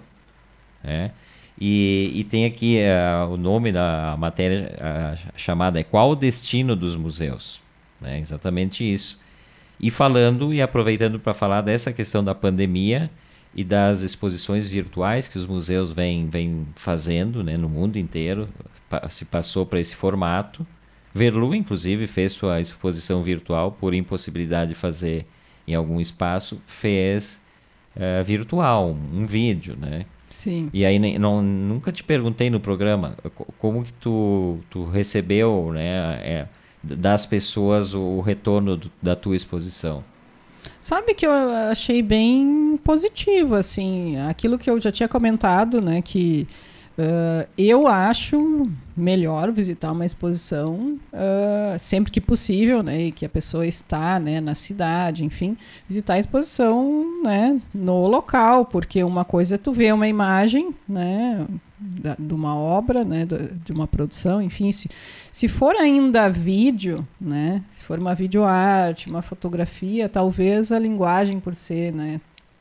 É? E, e tem aqui uh, o nome da matéria uh, chamada é Qual o Destino dos Museus? É exatamente isso. E falando e aproveitando para falar dessa questão da pandemia e das exposições virtuais que os museus vêm, vêm fazendo né, no mundo inteiro, se passou para esse formato. Verlu, inclusive, fez sua exposição virtual por impossibilidade de fazer em algum espaço, fez uh, virtual, um vídeo, né? Sim. E aí não, nunca te perguntei no programa como que tu, tu recebeu, né, é, das pessoas o, o retorno do, da tua exposição. Sabe que eu achei bem positivo, assim, aquilo que eu já tinha comentado, né, que Uh, eu acho melhor visitar uma exposição uh, sempre que possível, né, e que a pessoa está, né, na cidade, enfim, visitar a exposição, né, no local, porque uma coisa é tu ver uma imagem, né, da, de uma obra, né, de uma produção, enfim, se, se for ainda vídeo, né, se for uma videoarte, uma fotografia, talvez a linguagem por ser, né,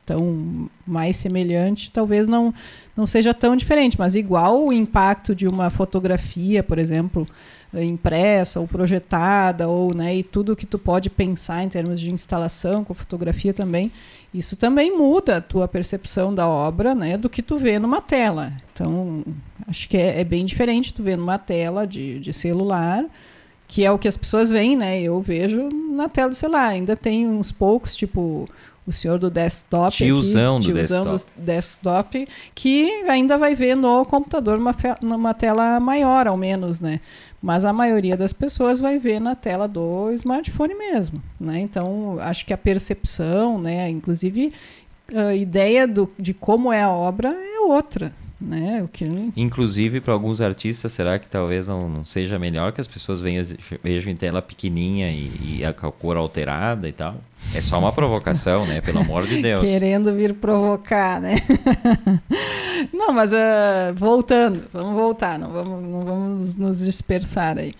tão mais semelhante, talvez não, não seja tão diferente, mas igual o impacto de uma fotografia, por exemplo, impressa ou projetada, ou né, e tudo que tu pode pensar em termos de instalação com fotografia também, isso também muda a tua percepção da obra, né, do que tu vê numa tela. Então, acho que é, é bem diferente tu ver numa tela de, de celular, que é o que as pessoas veem, né? Eu vejo na tela do celular. Ainda tem uns poucos, tipo o senhor do desktop. Tiozão aqui, do tiozão desktop. do desktop, que ainda vai ver no computador uma, numa tela maior, ao menos, né? Mas a maioria das pessoas vai ver na tela do smartphone mesmo, né? Então, acho que a percepção, né? Inclusive, a ideia do, de como é a obra é outra, né? O que... Inclusive, para alguns artistas, será que talvez não, não, seja melhor que as pessoas venham, vejam em tela pequenininha e, e, a cor alterada e tal? É só uma provocação, né? Pelo amor de Deus. Querendo vir provocar, né? não, mas uh, voltando, vamos voltar, não vamos, não vamos nos dispersar aí.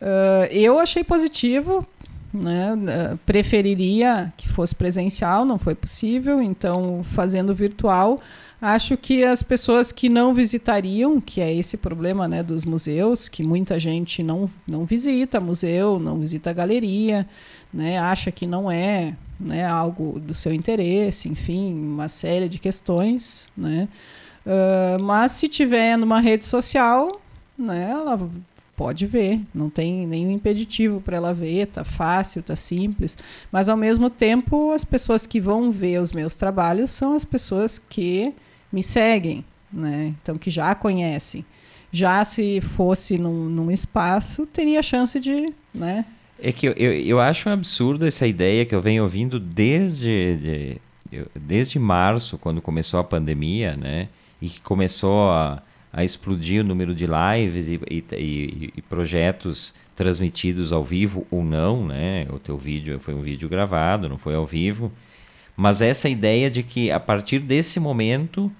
Uh, eu achei positivo, né? Uh, preferiria que fosse presencial, não foi possível, então fazendo virtual Acho que as pessoas que não visitariam, que é esse problema né, dos museus, que muita gente não, não visita museu, não visita galeria, né, acha que não é né, algo do seu interesse, enfim, uma série de questões. Né? Uh, mas se tiver numa rede social, né, ela pode ver, não tem nenhum impeditivo para ela ver, tá fácil, tá simples, mas ao mesmo tempo as pessoas que vão ver os meus trabalhos são as pessoas que me seguem, né? Então que já conhecem. Já se fosse num, num espaço, teria chance de, né? É que eu, eu, eu acho um absurdo essa ideia que eu venho ouvindo desde, de, desde março, quando começou a pandemia, né? E que começou a, a explodir o número de lives e, e, e, e, projetos transmitidos ao vivo ou não, né? O teu vídeo foi um vídeo gravado, não foi ao vivo. Mas essa ideia de que a partir desse momento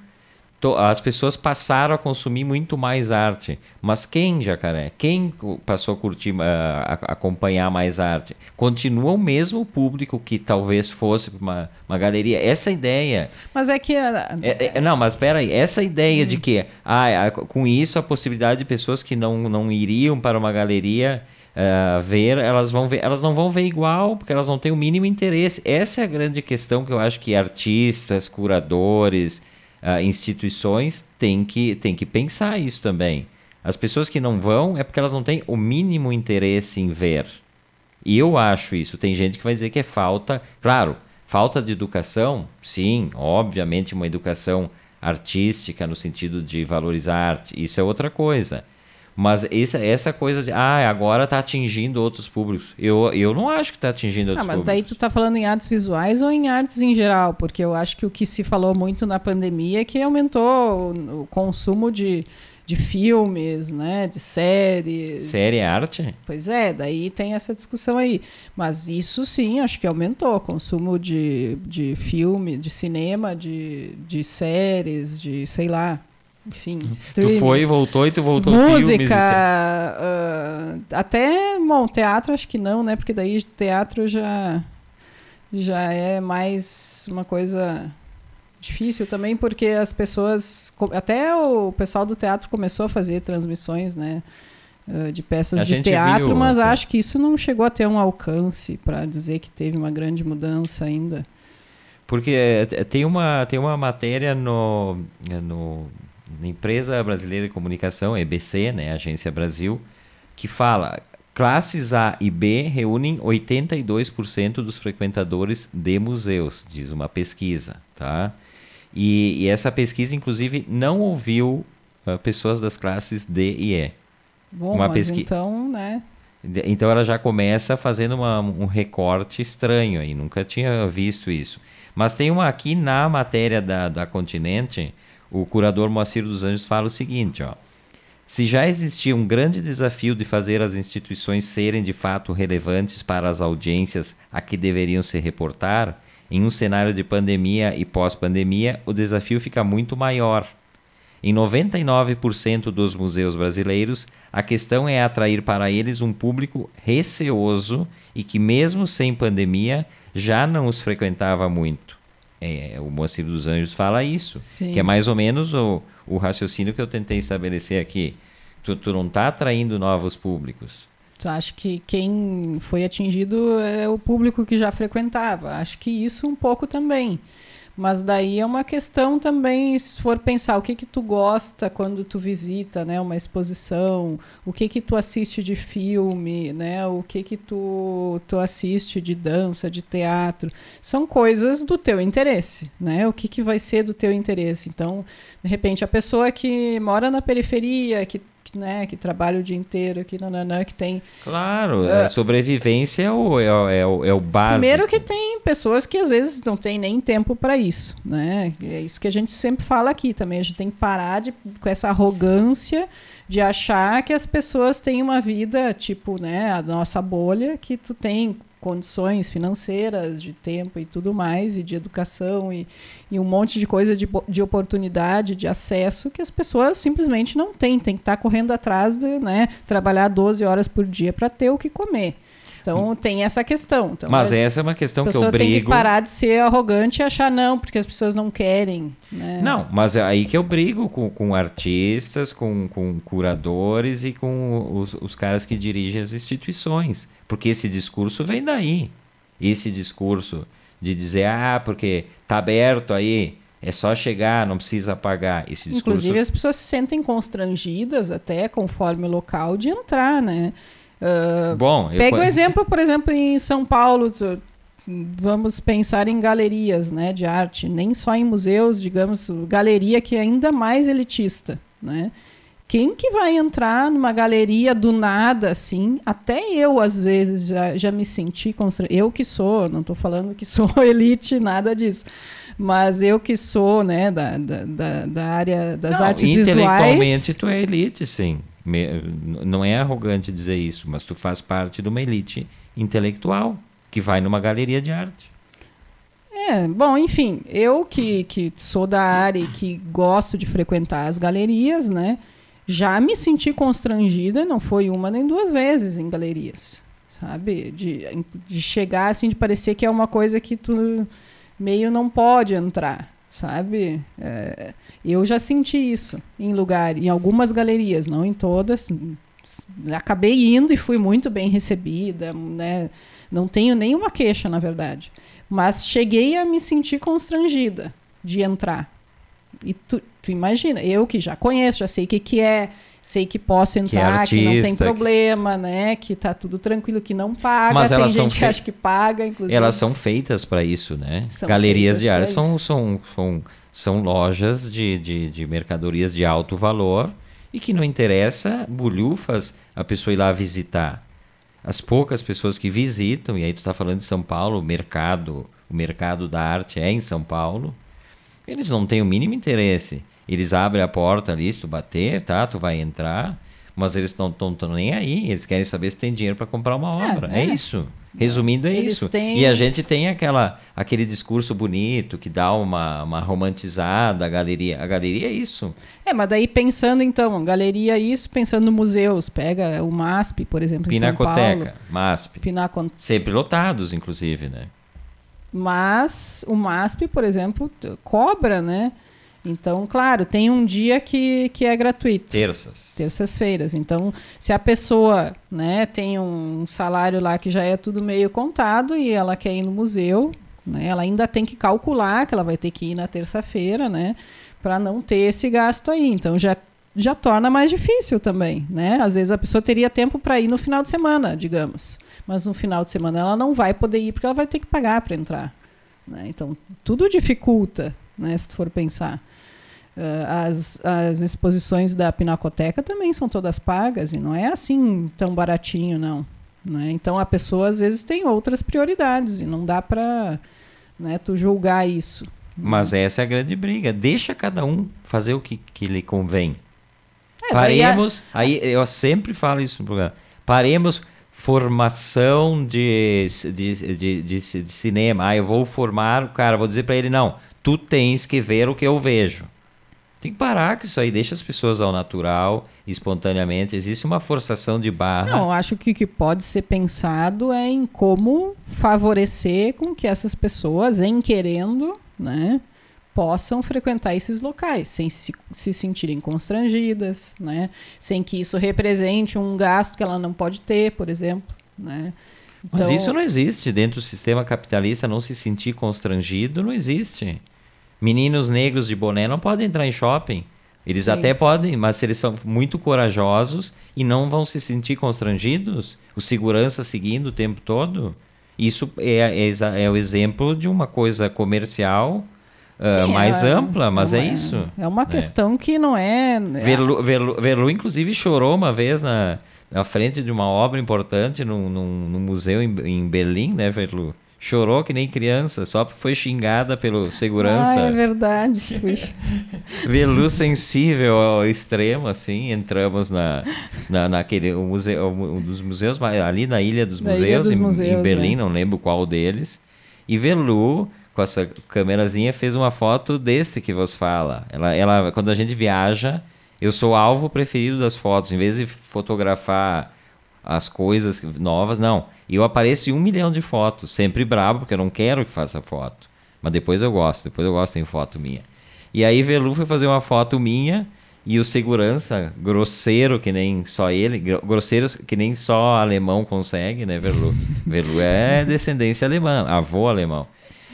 as pessoas passaram a consumir muito mais arte. Mas quem, Jacaré? Quem passou a curtir, a, acompanhar mais arte? Continua o mesmo público que talvez fosse uma, uma galeria. Essa ideia. Mas é que. É, é, não, mas espera aí. Essa ideia hum. de que ah, com isso a possibilidade de pessoas que não, não iriam para uma galeria. Uh, ver, elas vão ver, elas não vão ver igual, porque elas não têm o mínimo interesse. Essa é a grande questão que eu acho que artistas, curadores, uh, instituições têm que, têm que pensar isso também. As pessoas que não vão é porque elas não têm o mínimo interesse em ver. E eu acho isso. Tem gente que vai dizer que é falta. Claro, falta de educação, sim, obviamente, uma educação artística no sentido de valorizar arte, isso é outra coisa. Mas essa, essa coisa de, ah, agora está atingindo outros públicos. Eu, eu não acho que está atingindo outros ah, mas públicos. daí tu está falando em artes visuais ou em artes em geral? Porque eu acho que o que se falou muito na pandemia é que aumentou o, o consumo de, de filmes, né, de séries. Série é arte? Pois é, daí tem essa discussão aí. Mas isso sim, acho que aumentou o consumo de, de filme, de cinema, de, de séries, de sei lá, enfim, Tu foi voltou e tu voltou Música, uh, até, bom, teatro acho que não, né? Porque daí teatro já, já é mais uma coisa difícil também, porque as pessoas, até o pessoal do teatro começou a fazer transmissões, né? Uh, de peças a de teatro, viu, mas acho que isso não chegou a ter um alcance para dizer que teve uma grande mudança ainda. Porque é, tem uma, tem uma matéria no, no empresa brasileira de comunicação, EBC, né, Agência Brasil, que fala classes A e B reúnem 82% dos frequentadores de museus, diz uma pesquisa, tá? E, e essa pesquisa, inclusive, não ouviu uh, pessoas das classes D e E. Bom, uma mas pesqui... então, né? Então ela já começa fazendo uma, um recorte estranho aí, nunca tinha visto isso. Mas tem uma aqui na matéria da, da Continente, o curador Moacir dos Anjos fala o seguinte, ó. Se já existia um grande desafio de fazer as instituições serem de fato relevantes para as audiências a que deveriam se reportar, em um cenário de pandemia e pós-pandemia, o desafio fica muito maior. Em 99% dos museus brasileiros, a questão é atrair para eles um público receoso e que, mesmo sem pandemia, já não os frequentava muito. É, o Moacir dos Anjos fala isso, Sim. que é mais ou menos o, o raciocínio que eu tentei estabelecer aqui. Tu, tu não está atraindo novos públicos. Tu acha que quem foi atingido é o público que já frequentava? Acho que isso um pouco também. Mas daí é uma questão também, se for pensar o que que tu gosta quando tu visita, né, uma exposição, o que que tu assiste de filme, né, o que que tu, tu assiste de dança, de teatro, são coisas do teu interesse, né? O que que vai ser do teu interesse? Então, de repente a pessoa que mora na periferia, que né, que trabalha o dia inteiro, que nananã, que tem. Claro, uh, a sobrevivência é o, é, o, é, o, é o básico. Primeiro que tem pessoas que às vezes não tem nem tempo para isso, né? É isso que a gente sempre fala aqui também. A gente tem que parar de, com essa arrogância de achar que as pessoas têm uma vida, tipo, né, a nossa bolha, que tu tem condições financeiras, de tempo e tudo mais, e de educação e, e um monte de coisa de, de oportunidade, de acesso que as pessoas simplesmente não têm. Tem que estar tá correndo atrás de né, trabalhar 12 horas por dia para ter o que comer. Então tem essa questão. Então, Mas essa é uma questão que eu brigo. Tem que parar de ser arrogante e achar não, porque as pessoas não querem. Né? Não, mas é aí que eu brigo com, com artistas, com, com curadores e com os, os caras que dirigem as instituições. Porque esse discurso vem daí. Esse discurso de dizer, ah, porque tá aberto aí, é só chegar, não precisa pagar. Esse discurso... Inclusive as pessoas se sentem constrangidas até, conforme o local, de entrar, né? Uh, Bom, pega o exemplo, por exemplo, em São Paulo, vamos pensar em galerias né, de arte, nem só em museus, digamos, galeria que é ainda mais elitista. Né? Quem que vai entrar numa galeria do nada assim? Até eu, às vezes, já, já me senti constrangida. Eu que sou, não estou falando que sou elite, nada disso. Mas eu que sou né, da, da, da área das não, artes intelectualmente visuais. Intelectualmente tu é elite, sim não é arrogante dizer isso, mas tu faz parte de uma elite intelectual que vai numa galeria de arte. É, bom, enfim, eu que, que sou da área e que gosto de frequentar as galerias, né? Já me senti constrangida, não foi uma nem duas vezes em galerias, sabe? De, de chegar assim, de parecer que é uma coisa que tu meio não pode entrar, sabe? É, eu já senti isso em lugar, em algumas galerias, não em todas. Acabei indo e fui muito bem recebida, né? Não tenho nenhuma queixa, na verdade. Mas cheguei a me sentir constrangida de entrar. E tu, tu imagina, eu que já conheço, já sei o que, que é, sei que posso entrar, que, artista, que não tem problema, que... né? Que tá tudo tranquilo, que não paga. Mas tem gente que acha que paga, inclusive. Elas são feitas para isso, né? São Galerias de arte são, são, são são lojas de, de, de mercadorias de alto valor e que não interessa bolhufas a pessoa ir lá visitar. As poucas pessoas que visitam, e aí tu está falando de São Paulo, o mercado, o mercado da arte é em São Paulo, eles não têm o mínimo interesse. Eles abrem a porta ali, se tu bater, tá, tu vai entrar, mas eles não estão nem aí, eles querem saber se tem dinheiro para comprar uma é, obra. É, é. é isso. Resumindo, é Eles isso. Têm... E a gente tem aquela, aquele discurso bonito que dá uma, uma romantizada, a galeria. A galeria é isso. É, mas daí pensando então, galeria é isso, pensando no museus, pega o MASP, por exemplo, Pinacoteca, em São Paulo. MASP. Pinacon... Sempre lotados, inclusive, né? Mas o MASP, por exemplo, cobra, né? Então, claro, tem um dia que, que é gratuito. Terças. Terças-feiras. Então, se a pessoa né, tem um salário lá que já é tudo meio contado e ela quer ir no museu, né, ela ainda tem que calcular que ela vai ter que ir na terça-feira, né? Para não ter esse gasto aí. Então, já, já torna mais difícil também, né? Às vezes a pessoa teria tempo para ir no final de semana, digamos. Mas no final de semana ela não vai poder ir porque ela vai ter que pagar para entrar. Né? Então, tudo dificulta, né, se tu for pensar. Uh, as, as exposições da Pinacoteca também são todas pagas e não é assim tão baratinho, não. Né? Então a pessoa às vezes tem outras prioridades e não dá para né, tu julgar isso. Mas essa é a grande briga. Deixa cada um fazer o que, que lhe convém. É, Paremos, a... aí eu sempre falo isso no programa. Paremos formação de, de, de, de, de cinema. Ah, eu vou formar o cara, vou dizer para ele, não, tu tens que ver o que eu vejo. Tem que parar com isso aí, deixa as pessoas ao natural, espontaneamente. Existe uma forçação de barra. Não, acho que o que pode ser pensado é em como favorecer com que essas pessoas, em querendo, né, possam frequentar esses locais, sem se, se sentirem constrangidas, né, sem que isso represente um gasto que ela não pode ter, por exemplo. Né. Então... Mas isso não existe. Dentro do sistema capitalista, não se sentir constrangido não existe. Meninos negros de boné não podem entrar em shopping. Eles Sim. até podem, mas se eles são muito corajosos e não vão se sentir constrangidos, o segurança seguindo o tempo todo, isso é, é, é o exemplo de uma coisa comercial uh, Sim, mais é, ampla, mas é, é, isso. É uma né? questão que não é. Né? Verlu, Verlu, Verlu, inclusive, chorou uma vez na, na frente de uma obra importante num, num, num museu em, em Berlim, né, Verlu? Chorou que nem criança, só foi xingada pelo segurança. Ah, é verdade. Velu sensível ao extremo, assim, entramos na, na, naquele um museu, um dos museus, ali na Ilha dos Museus, Ilha dos em, museus, em, Berlim, é. não lembro qual deles. E Velu, com essa câmerazinha, fez uma foto deste que vos fala. Ela, ela, quando a gente viaja, eu sou o alvo preferido das fotos. Em vez de fotografar as coisas novas, não. Eu apareço em um milhão de fotos, sempre brabo, porque eu não quero que faça foto. Mas depois eu gosto, depois eu gosto tem foto minha. E aí Velu foi fazer uma foto minha e o segurança, grosseiro que nem só ele, grosseiro que nem só alemão consegue, né, Velu? Velu é descendência alemã, avô alemão.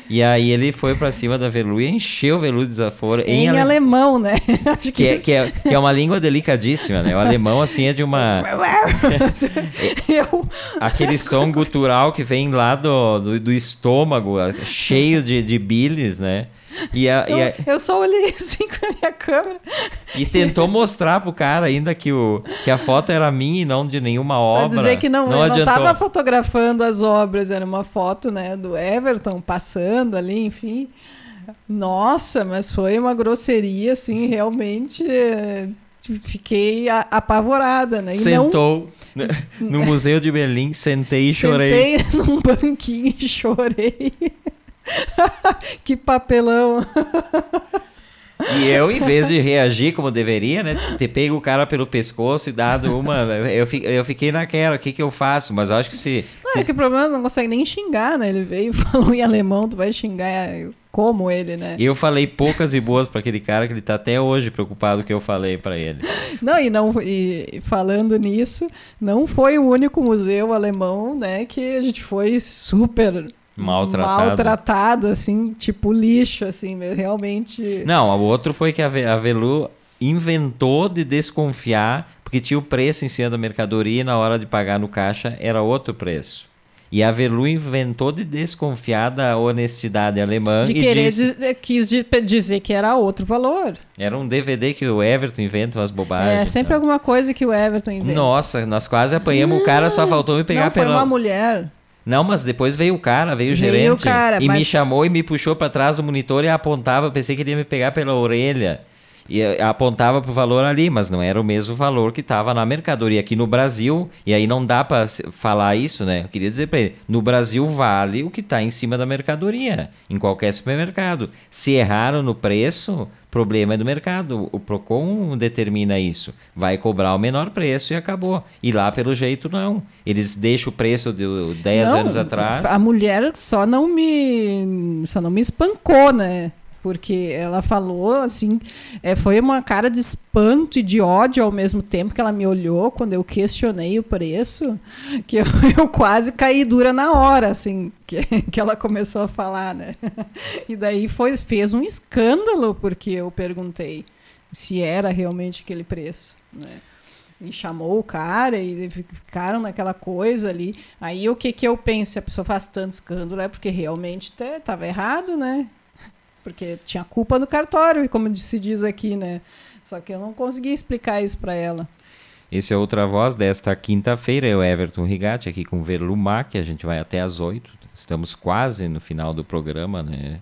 E aí ele foi para cima da Velu e encheu o Velu de desaforo em, em ale... alemão, né? Acho que, que, é, que, é, que, é, uma língua delicadíssima, né? O alemão, assim, é de uma... Eu... Aquele som gutural que vem lá do, do, do estômago, cheio de, de bilis, né? E a, eu, e a... eu só olhei assim com a minha câmera. E tentou mostrar pro cara ainda que, o, que a foto era minha e não de nenhuma obra. Pra dizer que não, não, não tava fotografando as obras, era uma foto né, do Everton passando ali, enfim. Nossa, mas foi uma grosseria, assim, realmente. É, fiquei apavorada, né? E Sentou não... no Museu de Berlim, sentei e chorei. Sentei num banquinho e chorei. que papelão. E eu, em vez de reagir como deveria, né? Ter pego o cara pelo pescoço e dado uma. Eu, eu fiquei naquela, o que, que eu faço? Mas eu acho que se. Não, se... é que o problema não consegue nem xingar, né? Ele veio e falou em alemão, tu vai xingar como ele, né? Eu falei poucas e boas para aquele cara que ele tá até hoje preocupado que eu falei para ele. Não, e não e falando nisso, não foi o único museu alemão, né, que a gente foi super maltratado. maltratado, assim, tipo lixo, assim, realmente. Não, o outro foi que a, Velu inventou de desconfiar, porque tinha o preço em cima da mercadoria e na hora de pagar no caixa era outro preço. E a Velu inventou de desconfiar da honestidade alemã. De e querer disse, diz, quis dizer que era outro valor. Era um DVD que o Everton inventa umas bobagens. É, sempre alguma coisa que o Everton inventa. Nossa, nós quase apanhamos o cara, só faltou me pegar não, pela... foi uma mulher. Não, mas depois veio o cara, veio o veio gerente. O cara, e mas... me chamou e me puxou para trás do monitor e apontava. Pensei que ele ia me pegar pela orelha. E apontava para o valor ali, mas não era o mesmo valor que estava na mercadoria aqui no Brasil. E aí não dá para falar isso, né? Eu queria dizer para ele: no Brasil vale o que está em cima da mercadoria, em qualquer supermercado. Se erraram no preço, problema é do mercado. O Procon determina isso. Vai cobrar o menor preço e acabou. E lá, pelo jeito, não. Eles deixam o preço de 10 anos atrás. A mulher só não me só não me espancou, né? Porque ela falou assim, é, foi uma cara de espanto e de ódio ao mesmo tempo que ela me olhou quando eu questionei o preço, que eu, eu quase caí dura na hora, assim, que, que ela começou a falar, né? E daí foi, fez um escândalo porque eu perguntei se era realmente aquele preço, né? e chamou o cara e ficaram naquela coisa ali. Aí o que que eu penso? Se a pessoa faz tanto escândalo é porque realmente estava errado, né? Porque tinha culpa no cartório, como se diz aqui, né? Só que eu não consegui explicar isso para ela. Esse é outra voz desta quinta-feira, é o Everton Rigatti, aqui com Verlumar, que a gente vai até às oito. Estamos quase no final do programa, né?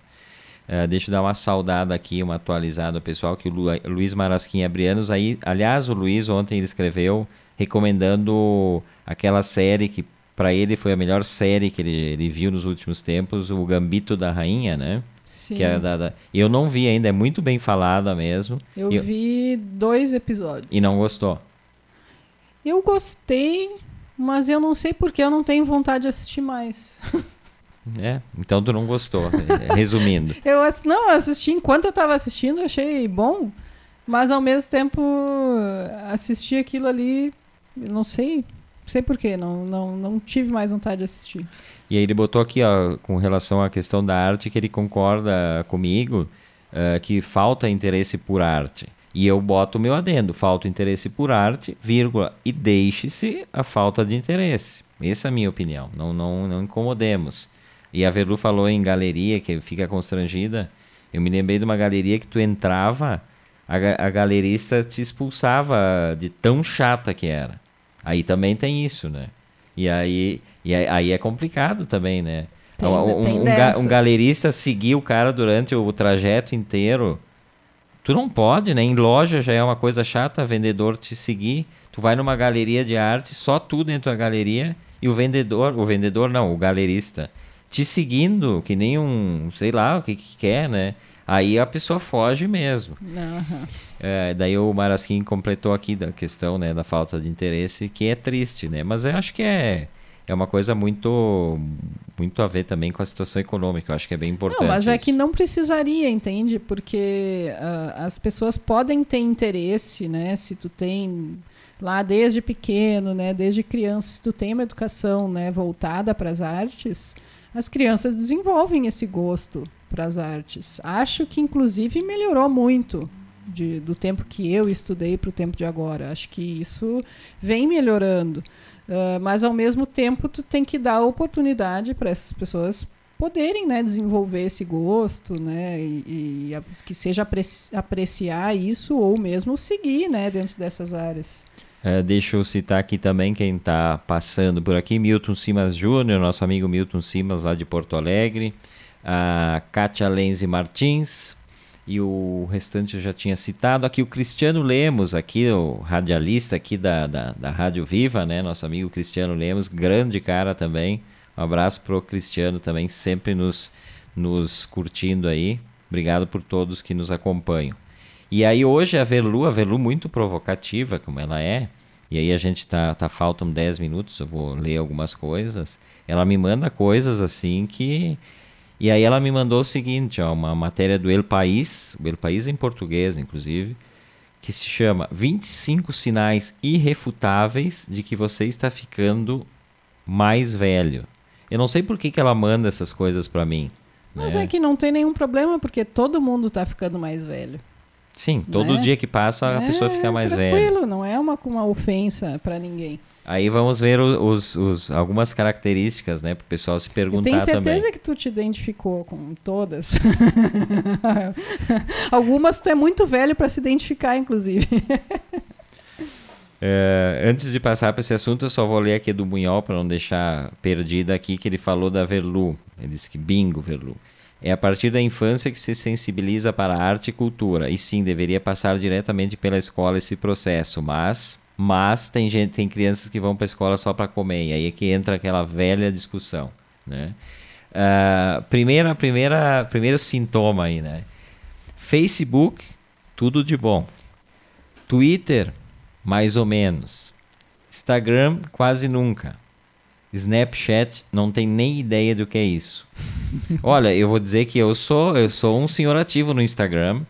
Uh, deixa eu dar uma saudada aqui, uma atualizada pessoal, que o Lu, Luiz Marasquim Abrianos, aí, aliás, o Luiz ontem ele escreveu recomendando aquela série que para ele foi a melhor série que ele, ele viu nos últimos tempos, o Gambito da Rainha, né? Sim. Que é da, da, eu não vi ainda, é muito bem falada mesmo. Eu, eu vi dois episódios. E não gostou? Eu gostei, mas eu não sei porque eu não tenho vontade de assistir mais. É, então tu não gostou, resumindo. eu não, assisti enquanto eu estava assistindo, achei bom, mas ao mesmo tempo assisti aquilo ali, não sei, sei porquê, não, não, não tive mais vontade de assistir. E aí ele botou aqui, ó, com relação à questão da arte, que ele concorda comigo uh, que falta interesse por arte. E eu boto o meu adendo, falta interesse por arte, vírgula, e deixe-se a falta de interesse. Essa é a minha opinião, não, não, não incomodemos. E a Velu falou em galeria, que fica constrangida. Eu me lembrei de uma galeria que tu entrava, a, a galerista te expulsava de tão chata que era. Aí também tem isso, né? E aí, e aí é complicado também, né? Tem, um, tem um, um, galerista seguir o cara durante o trajeto inteiro. Tu não pode, né? Em loja já é uma coisa chata, vendedor te seguir. Tu vai numa galeria de arte, só tu dentro da galeria e o vendedor, o vendedor não, o galerista, te seguindo, que nem um, sei lá, o que, que quer, né? Aí a pessoa foge mesmo. Uhum. É, daí o Marasquim completou aqui da questão né, da falta de interesse, que é triste, né? Mas eu acho que é, é uma coisa muito, muito a ver também com a situação econômica. Eu acho que é bem importante. Não, mas é isso. que não precisaria, entende? Porque uh, as pessoas podem ter interesse, né? Se tu tem lá desde pequeno, né? Desde criança, se tu tem uma educação, né? Voltada para as artes, as crianças desenvolvem esse gosto para as artes. Acho que inclusive melhorou muito de, do tempo que eu estudei para o tempo de agora. Acho que isso vem melhorando. Uh, mas, ao mesmo tempo, tu tem que dar oportunidade para essas pessoas poderem né, desenvolver esse gosto, né, e, e que seja apreci apreciar isso ou mesmo seguir né, dentro dessas áreas. É, deixa eu citar aqui também quem está passando por aqui, Milton Simas Júnior, nosso amigo Milton Simas lá de Porto Alegre, a Kátia Lenze Martins, e o restante eu já tinha citado. Aqui o Cristiano Lemos, aqui o radialista aqui da, da, da Rádio Viva, né? Nosso amigo Cristiano Lemos, grande cara também. Um abraço pro Cristiano também, sempre nos, nos curtindo aí. Obrigado por todos que nos acompanham. E aí hoje a Velu, a Velu muito provocativa, como ela é, e aí a gente tá, tá faltam 10 minutos, eu vou ler algumas coisas. Ela me manda coisas assim que e aí ela me mandou o seguinte, ó, uma matéria do El País, o El País em português, inclusive, que se chama 25 sinais irrefutáveis de que você está ficando mais velho. Eu não sei por que, que ela manda essas coisas para mim. Mas né? é que não tem nenhum problema, porque todo mundo está ficando mais velho. Sim, todo né? dia que passa a é, pessoa fica mais velha. Tranquilo, não é uma, uma ofensa para ninguém. Aí vamos ver os, os, algumas características, né, para o pessoal se perguntar também. Tenho certeza também. que tu te identificou com todas. Algumas tu é muito velho para se identificar, inclusive. É, antes de passar para esse assunto, eu só vou ler aqui do Munhol para não deixar perdido aqui que ele falou da Verlu. Ele disse que bingo, Verlu. É a partir da infância que se sensibiliza para a arte e cultura. E sim, deveria passar diretamente pela escola esse processo, mas mas tem gente, tem crianças que vão para a escola só para comer, e aí é que entra aquela velha discussão, né? Uh, primeira, primeira, primeiro sintoma aí, né? Facebook, tudo de bom. Twitter, mais ou menos. Instagram, quase nunca. Snapchat, não tem nem ideia do que é isso. Olha, eu vou dizer que eu sou, eu sou um senhor ativo no Instagram,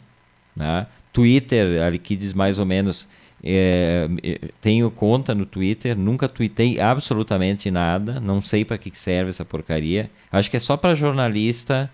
né? Twitter, ali que diz mais ou menos é, tenho conta no Twitter, nunca tuitei absolutamente nada, não sei para que serve essa porcaria. Acho que é só para jornalista.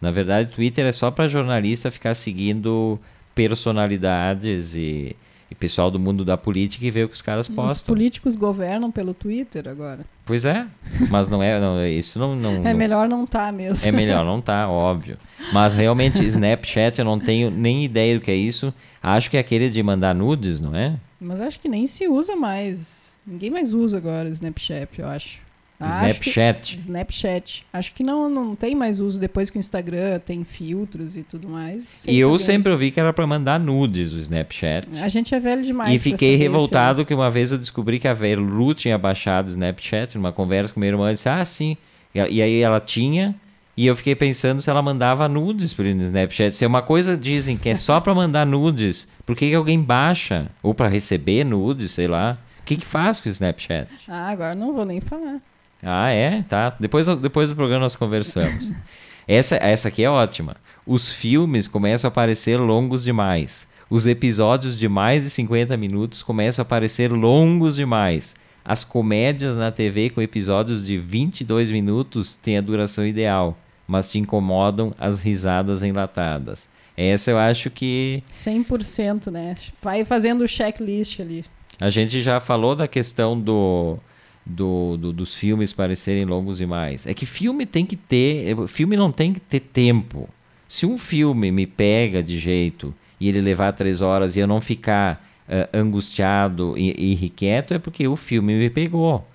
Na verdade, Twitter é só para jornalista ficar seguindo personalidades e, e, pessoal do mundo da política e ver o que os caras postam. Os políticos governam pelo Twitter agora. Pois é, mas não é, não, isso não, não É melhor não tá mesmo. É melhor não tá, óbvio. Mas realmente Snapchat eu não tenho nem ideia do que é isso. Acho que é aquele de mandar nudes, não é? Mas acho que nem se usa mais. Ninguém mais usa agora Snapchat, eu acho. Snapchat. Que, Snapchat. Acho que não, não tem mais uso depois que o Instagram tem filtros e tudo mais. e eu sempre ouvi que era para mandar nudes o Snapchat. A gente é velho demais. E fiquei revoltado que uma vez eu descobri que a Verlu tinha baixado o Snapchat numa conversa com minha irmã. Eu disse, ah, sim. E aí ela tinha. E eu fiquei pensando se ela mandava nudes pelo Snapchat. Se é uma coisa dizem que é só para mandar nudes, por que, que alguém baixa? Ou para receber nudes, sei lá. O que, que faz com o Snapchat? Ah, agora não vou nem falar. Ah, é? Tá. Depois, depois do programa nós conversamos. essa, essa aqui é ótima. Os filmes começam a parecer longos demais. Os episódios de mais de 50 minutos começam a parecer longos demais. As comédias na TV com episódios de 22 minutos têm a duração ideal, mas te incomodam as risadas enlatadas. Essa eu acho que. 100%, né? Vai fazendo o checklist ali. A gente já falou da questão do, do, do, dos filmes parecerem longos demais. É que filme tem que ter. Filme não tem que ter tempo. Se um filme me pega de jeito e ele levar três horas e eu não ficar uh, angustiado e, e irrequieto, é porque o filme me pegou.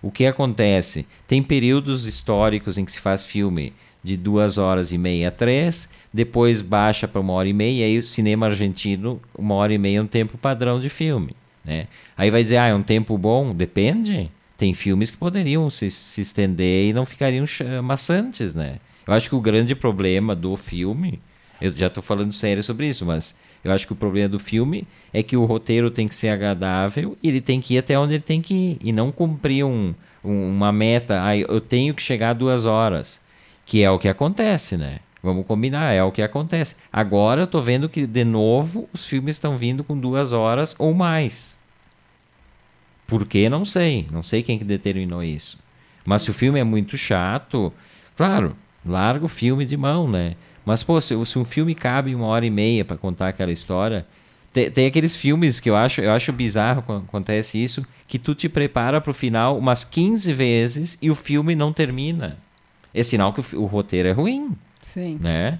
O que acontece? Tem períodos históricos em que se faz filme de duas horas e meia a três, depois baixa para uma hora e meia, e aí o cinema argentino, uma hora e meia é um tempo padrão de filme. Né? Aí vai dizer, ah, é um tempo bom? Depende. Tem filmes que poderiam se, se estender e não ficariam maçantes, né? Eu acho que o grande problema do filme, eu já estou falando sério sobre isso, mas Eu acho que o problema do filme é que o roteiro tem que ser agradável e ele tem que ir até onde ele tem que ir e não cumprir um, um, uma meta. Ah, eu tenho que chegar a duas horas, que é o que acontece, né? Vamos combinar, é o que acontece. Agora eu tô vendo que, de novo, os filmes estão vindo com duas horas ou mais. Por que? Não sei. Não sei quem que determinou isso. Mas se o filme é muito chato, claro, larga o filme de mão, né? Mas, pô, se, se um filme cabe uma hora e meia para contar aquela história. Tem, tem, aqueles filmes que eu acho, eu acho bizarro quando acontece isso, que tu te prepara para o final umas 15 vezes e o filme não termina. É sinal que o, o roteiro é ruim. Sim. Né?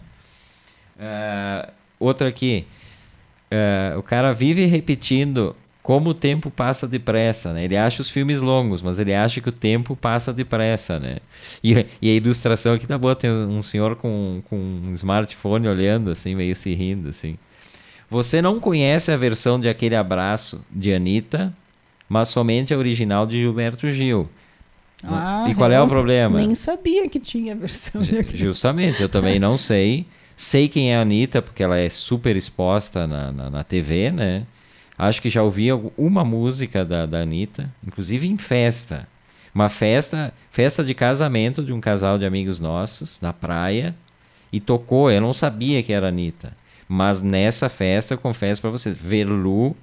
Uh, outra aqui. Uh, o cara vive repetindo como o tempo passa depressa, né? Ele acha os filmes longos, mas ele acha que o tempo passa depressa, né? E, e a ilustração aqui tá boa, tem um senhor com, com um smartphone olhando, assim, meio se rindo, assim. Você não conhece a versão de Aquele Abraço de Anitta, mas somente a original de Gilberto Gil. Ah, e qual é o problema? Nem sabia que tinha versão de Aquele Justamente, eu também não sei. Sei quem é a Anitta, porque ela é super exposta na, na, na TV, né? Acho que já ouvi uma música da, da Anitta, inclusive em festa. Uma festa, festa de casamento de um casal de amigos nossos, na praia. E tocou, eu não sabia que era Anitta. Mas nessa festa, eu confesso para vocês, Verlu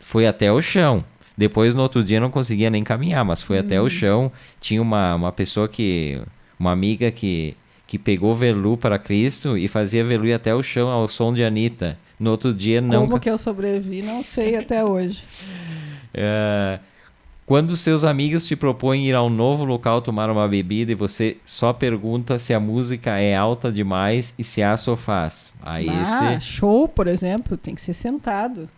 foi até o chão. Depois, no outro dia, não conseguia nem caminhar, mas foi até o hum. chão. Tinha uma, uma pessoa que. Uma amiga que, que pegou Verlu para Cristo e fazia Verlu ir até o chão ao som de Anitta. No outro dia não. Como que eu sobrevivi, não sei até hoje. É, quando seus amigos te propõem ir a um novo local tomar uma bebida e você só pergunta se a música é alta demais e se há sofás. Aí ah, esse... show, por exemplo, tem que ser sentado.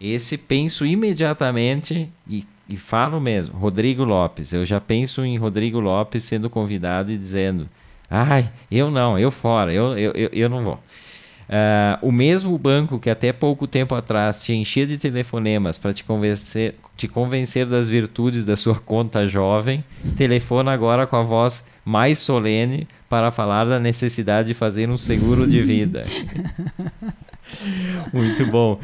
Esse penso imediatamente e, e falo mesmo, Rodrigo Lopes. Eu já penso em Rodrigo Lopes sendo convidado e dizendo: Ai, eu não, eu fora, eu, eu, eu, eu não vou. Uh, o mesmo banco que até pouco tempo atrás te enchia de telefonemas para te convencer, te convencer das virtudes da sua conta jovem, telefona agora com a voz mais solene para falar da necessidade de fazer um seguro de vida. Muito bom.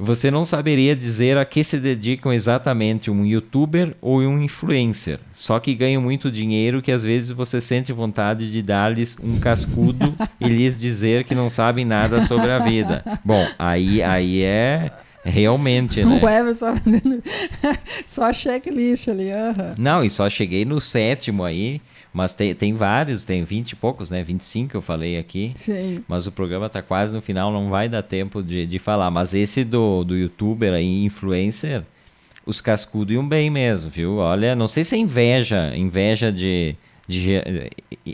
Você não saberia dizer a que se dedicam exatamente um youtuber ou um influencer, só que ganham muito dinheiro que às vezes você sente vontade de dar-lhes um cascudo e lhes dizer que não sabem nada sobre a vida. Bom, aí, aí é realmente, né? O Everson fazendo só checklist ali. Uhum. Não, e só cheguei no sétimo aí. Mas tem, tem vários, tem 20 e poucos, né? 25 eu falei aqui. Sim. Mas o programa está quase no final, não vai dar tempo de, de falar. Mas esse do, do youtuber aí, influencer, os cascudos iam bem mesmo, viu? Olha, não sei se é inveja, inveja de, de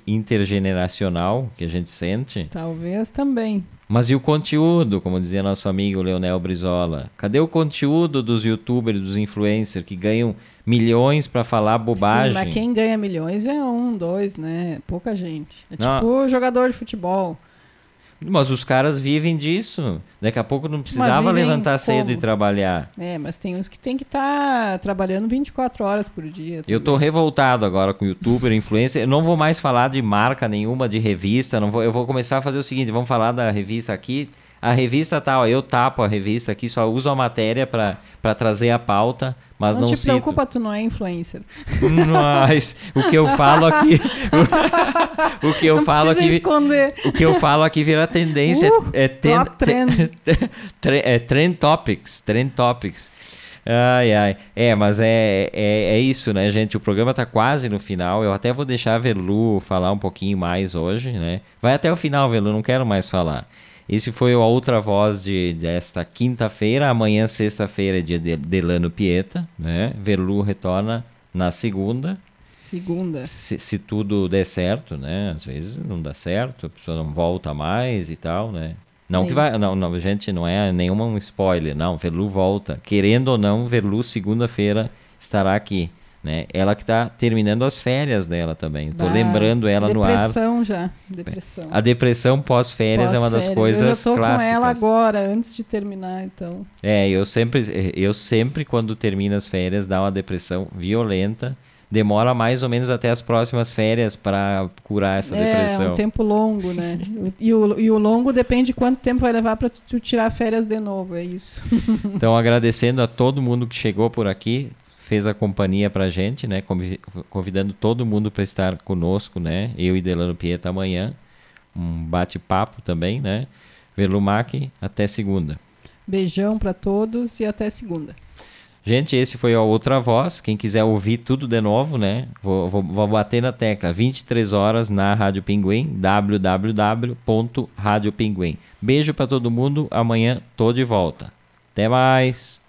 intergeneracional que a gente sente. Talvez também. Mas e o conteúdo, como dizia nosso amigo Leonel Brizola? Cadê o conteúdo dos youtubers, dos influencers que ganham milhões para falar bobagem? Sim, mas quem ganha milhões é um, dois, né? Pouca gente. É Não. tipo jogador de futebol. Mas os caras vivem disso. Daqui a pouco não precisava levantar como? cedo e trabalhar. É, mas tem uns que tem que estar tá trabalhando 24 horas por dia. Eu tô revoltado agora com youtuber, influencer. Eu não vou mais falar de marca nenhuma, de revista. Não vou, eu vou começar a fazer o seguinte: vamos falar da revista aqui. A revista tal, eu tapo a revista aqui, só uso a matéria para trazer a pauta, mas não, não te cito. preocupa, tu não é influencer. Mas o que eu falo aqui, o, o que eu não falo aqui, esconder. o que eu falo aqui vira tendência, uh, é, ten, trend. é trend topics, trend topics. Ai, ai. É, mas é, é, é isso, né, gente? O programa tá quase no final. Eu até vou deixar a Velu falar um pouquinho mais hoje, né? Vai até o final, Velu, não quero mais falar. Esse foi a outra voz de, desta quinta-feira. Amanhã, sexta-feira, é dia de Delano Pieta. Né? Verlu retorna na segunda. Segunda. Se, se, tudo der certo, né? Às vezes não dá certo, a pessoa não volta mais e tal, né? Não que vai. Não, não, gente, não é nenhuma um spoiler. Não, Verlu volta. Querendo ou não, Verlu segunda-feira estará aqui. Né? Ela que está terminando as férias dela também. Estou lembrando ela no ar. Depressão já. Depressão. A depressão pós-férias pós é uma das coisas eu já com ela agora, antes de terminar, então. É, eu sempre, eu sempre quando termino as férias, dá uma depressão violenta. demora mais ou menos até as próximas férias para curar essa é, depressão. É um tempo longo, né? E o, e o longo depende de quanto tempo vai levar para tu tirar férias de novo, é isso. então, agradecendo a todo mundo que chegou por aqui, fez a companhia pra gente, né? Convidando todo mundo para estar conosco, né? Eu e Delano Pieta amanhã. Um bate-papo também, né? Velumac, até segunda. Beijão para todos e até segunda. Gente, esse foi a Outra Voz. Quem quiser ouvir tudo de novo, né? Vou, vou, vou bater na tecla. 23 horas na Rádio Pinguim, www.radiopinguim. Beijo para todo mundo. Amanhã tô de volta. Até mais.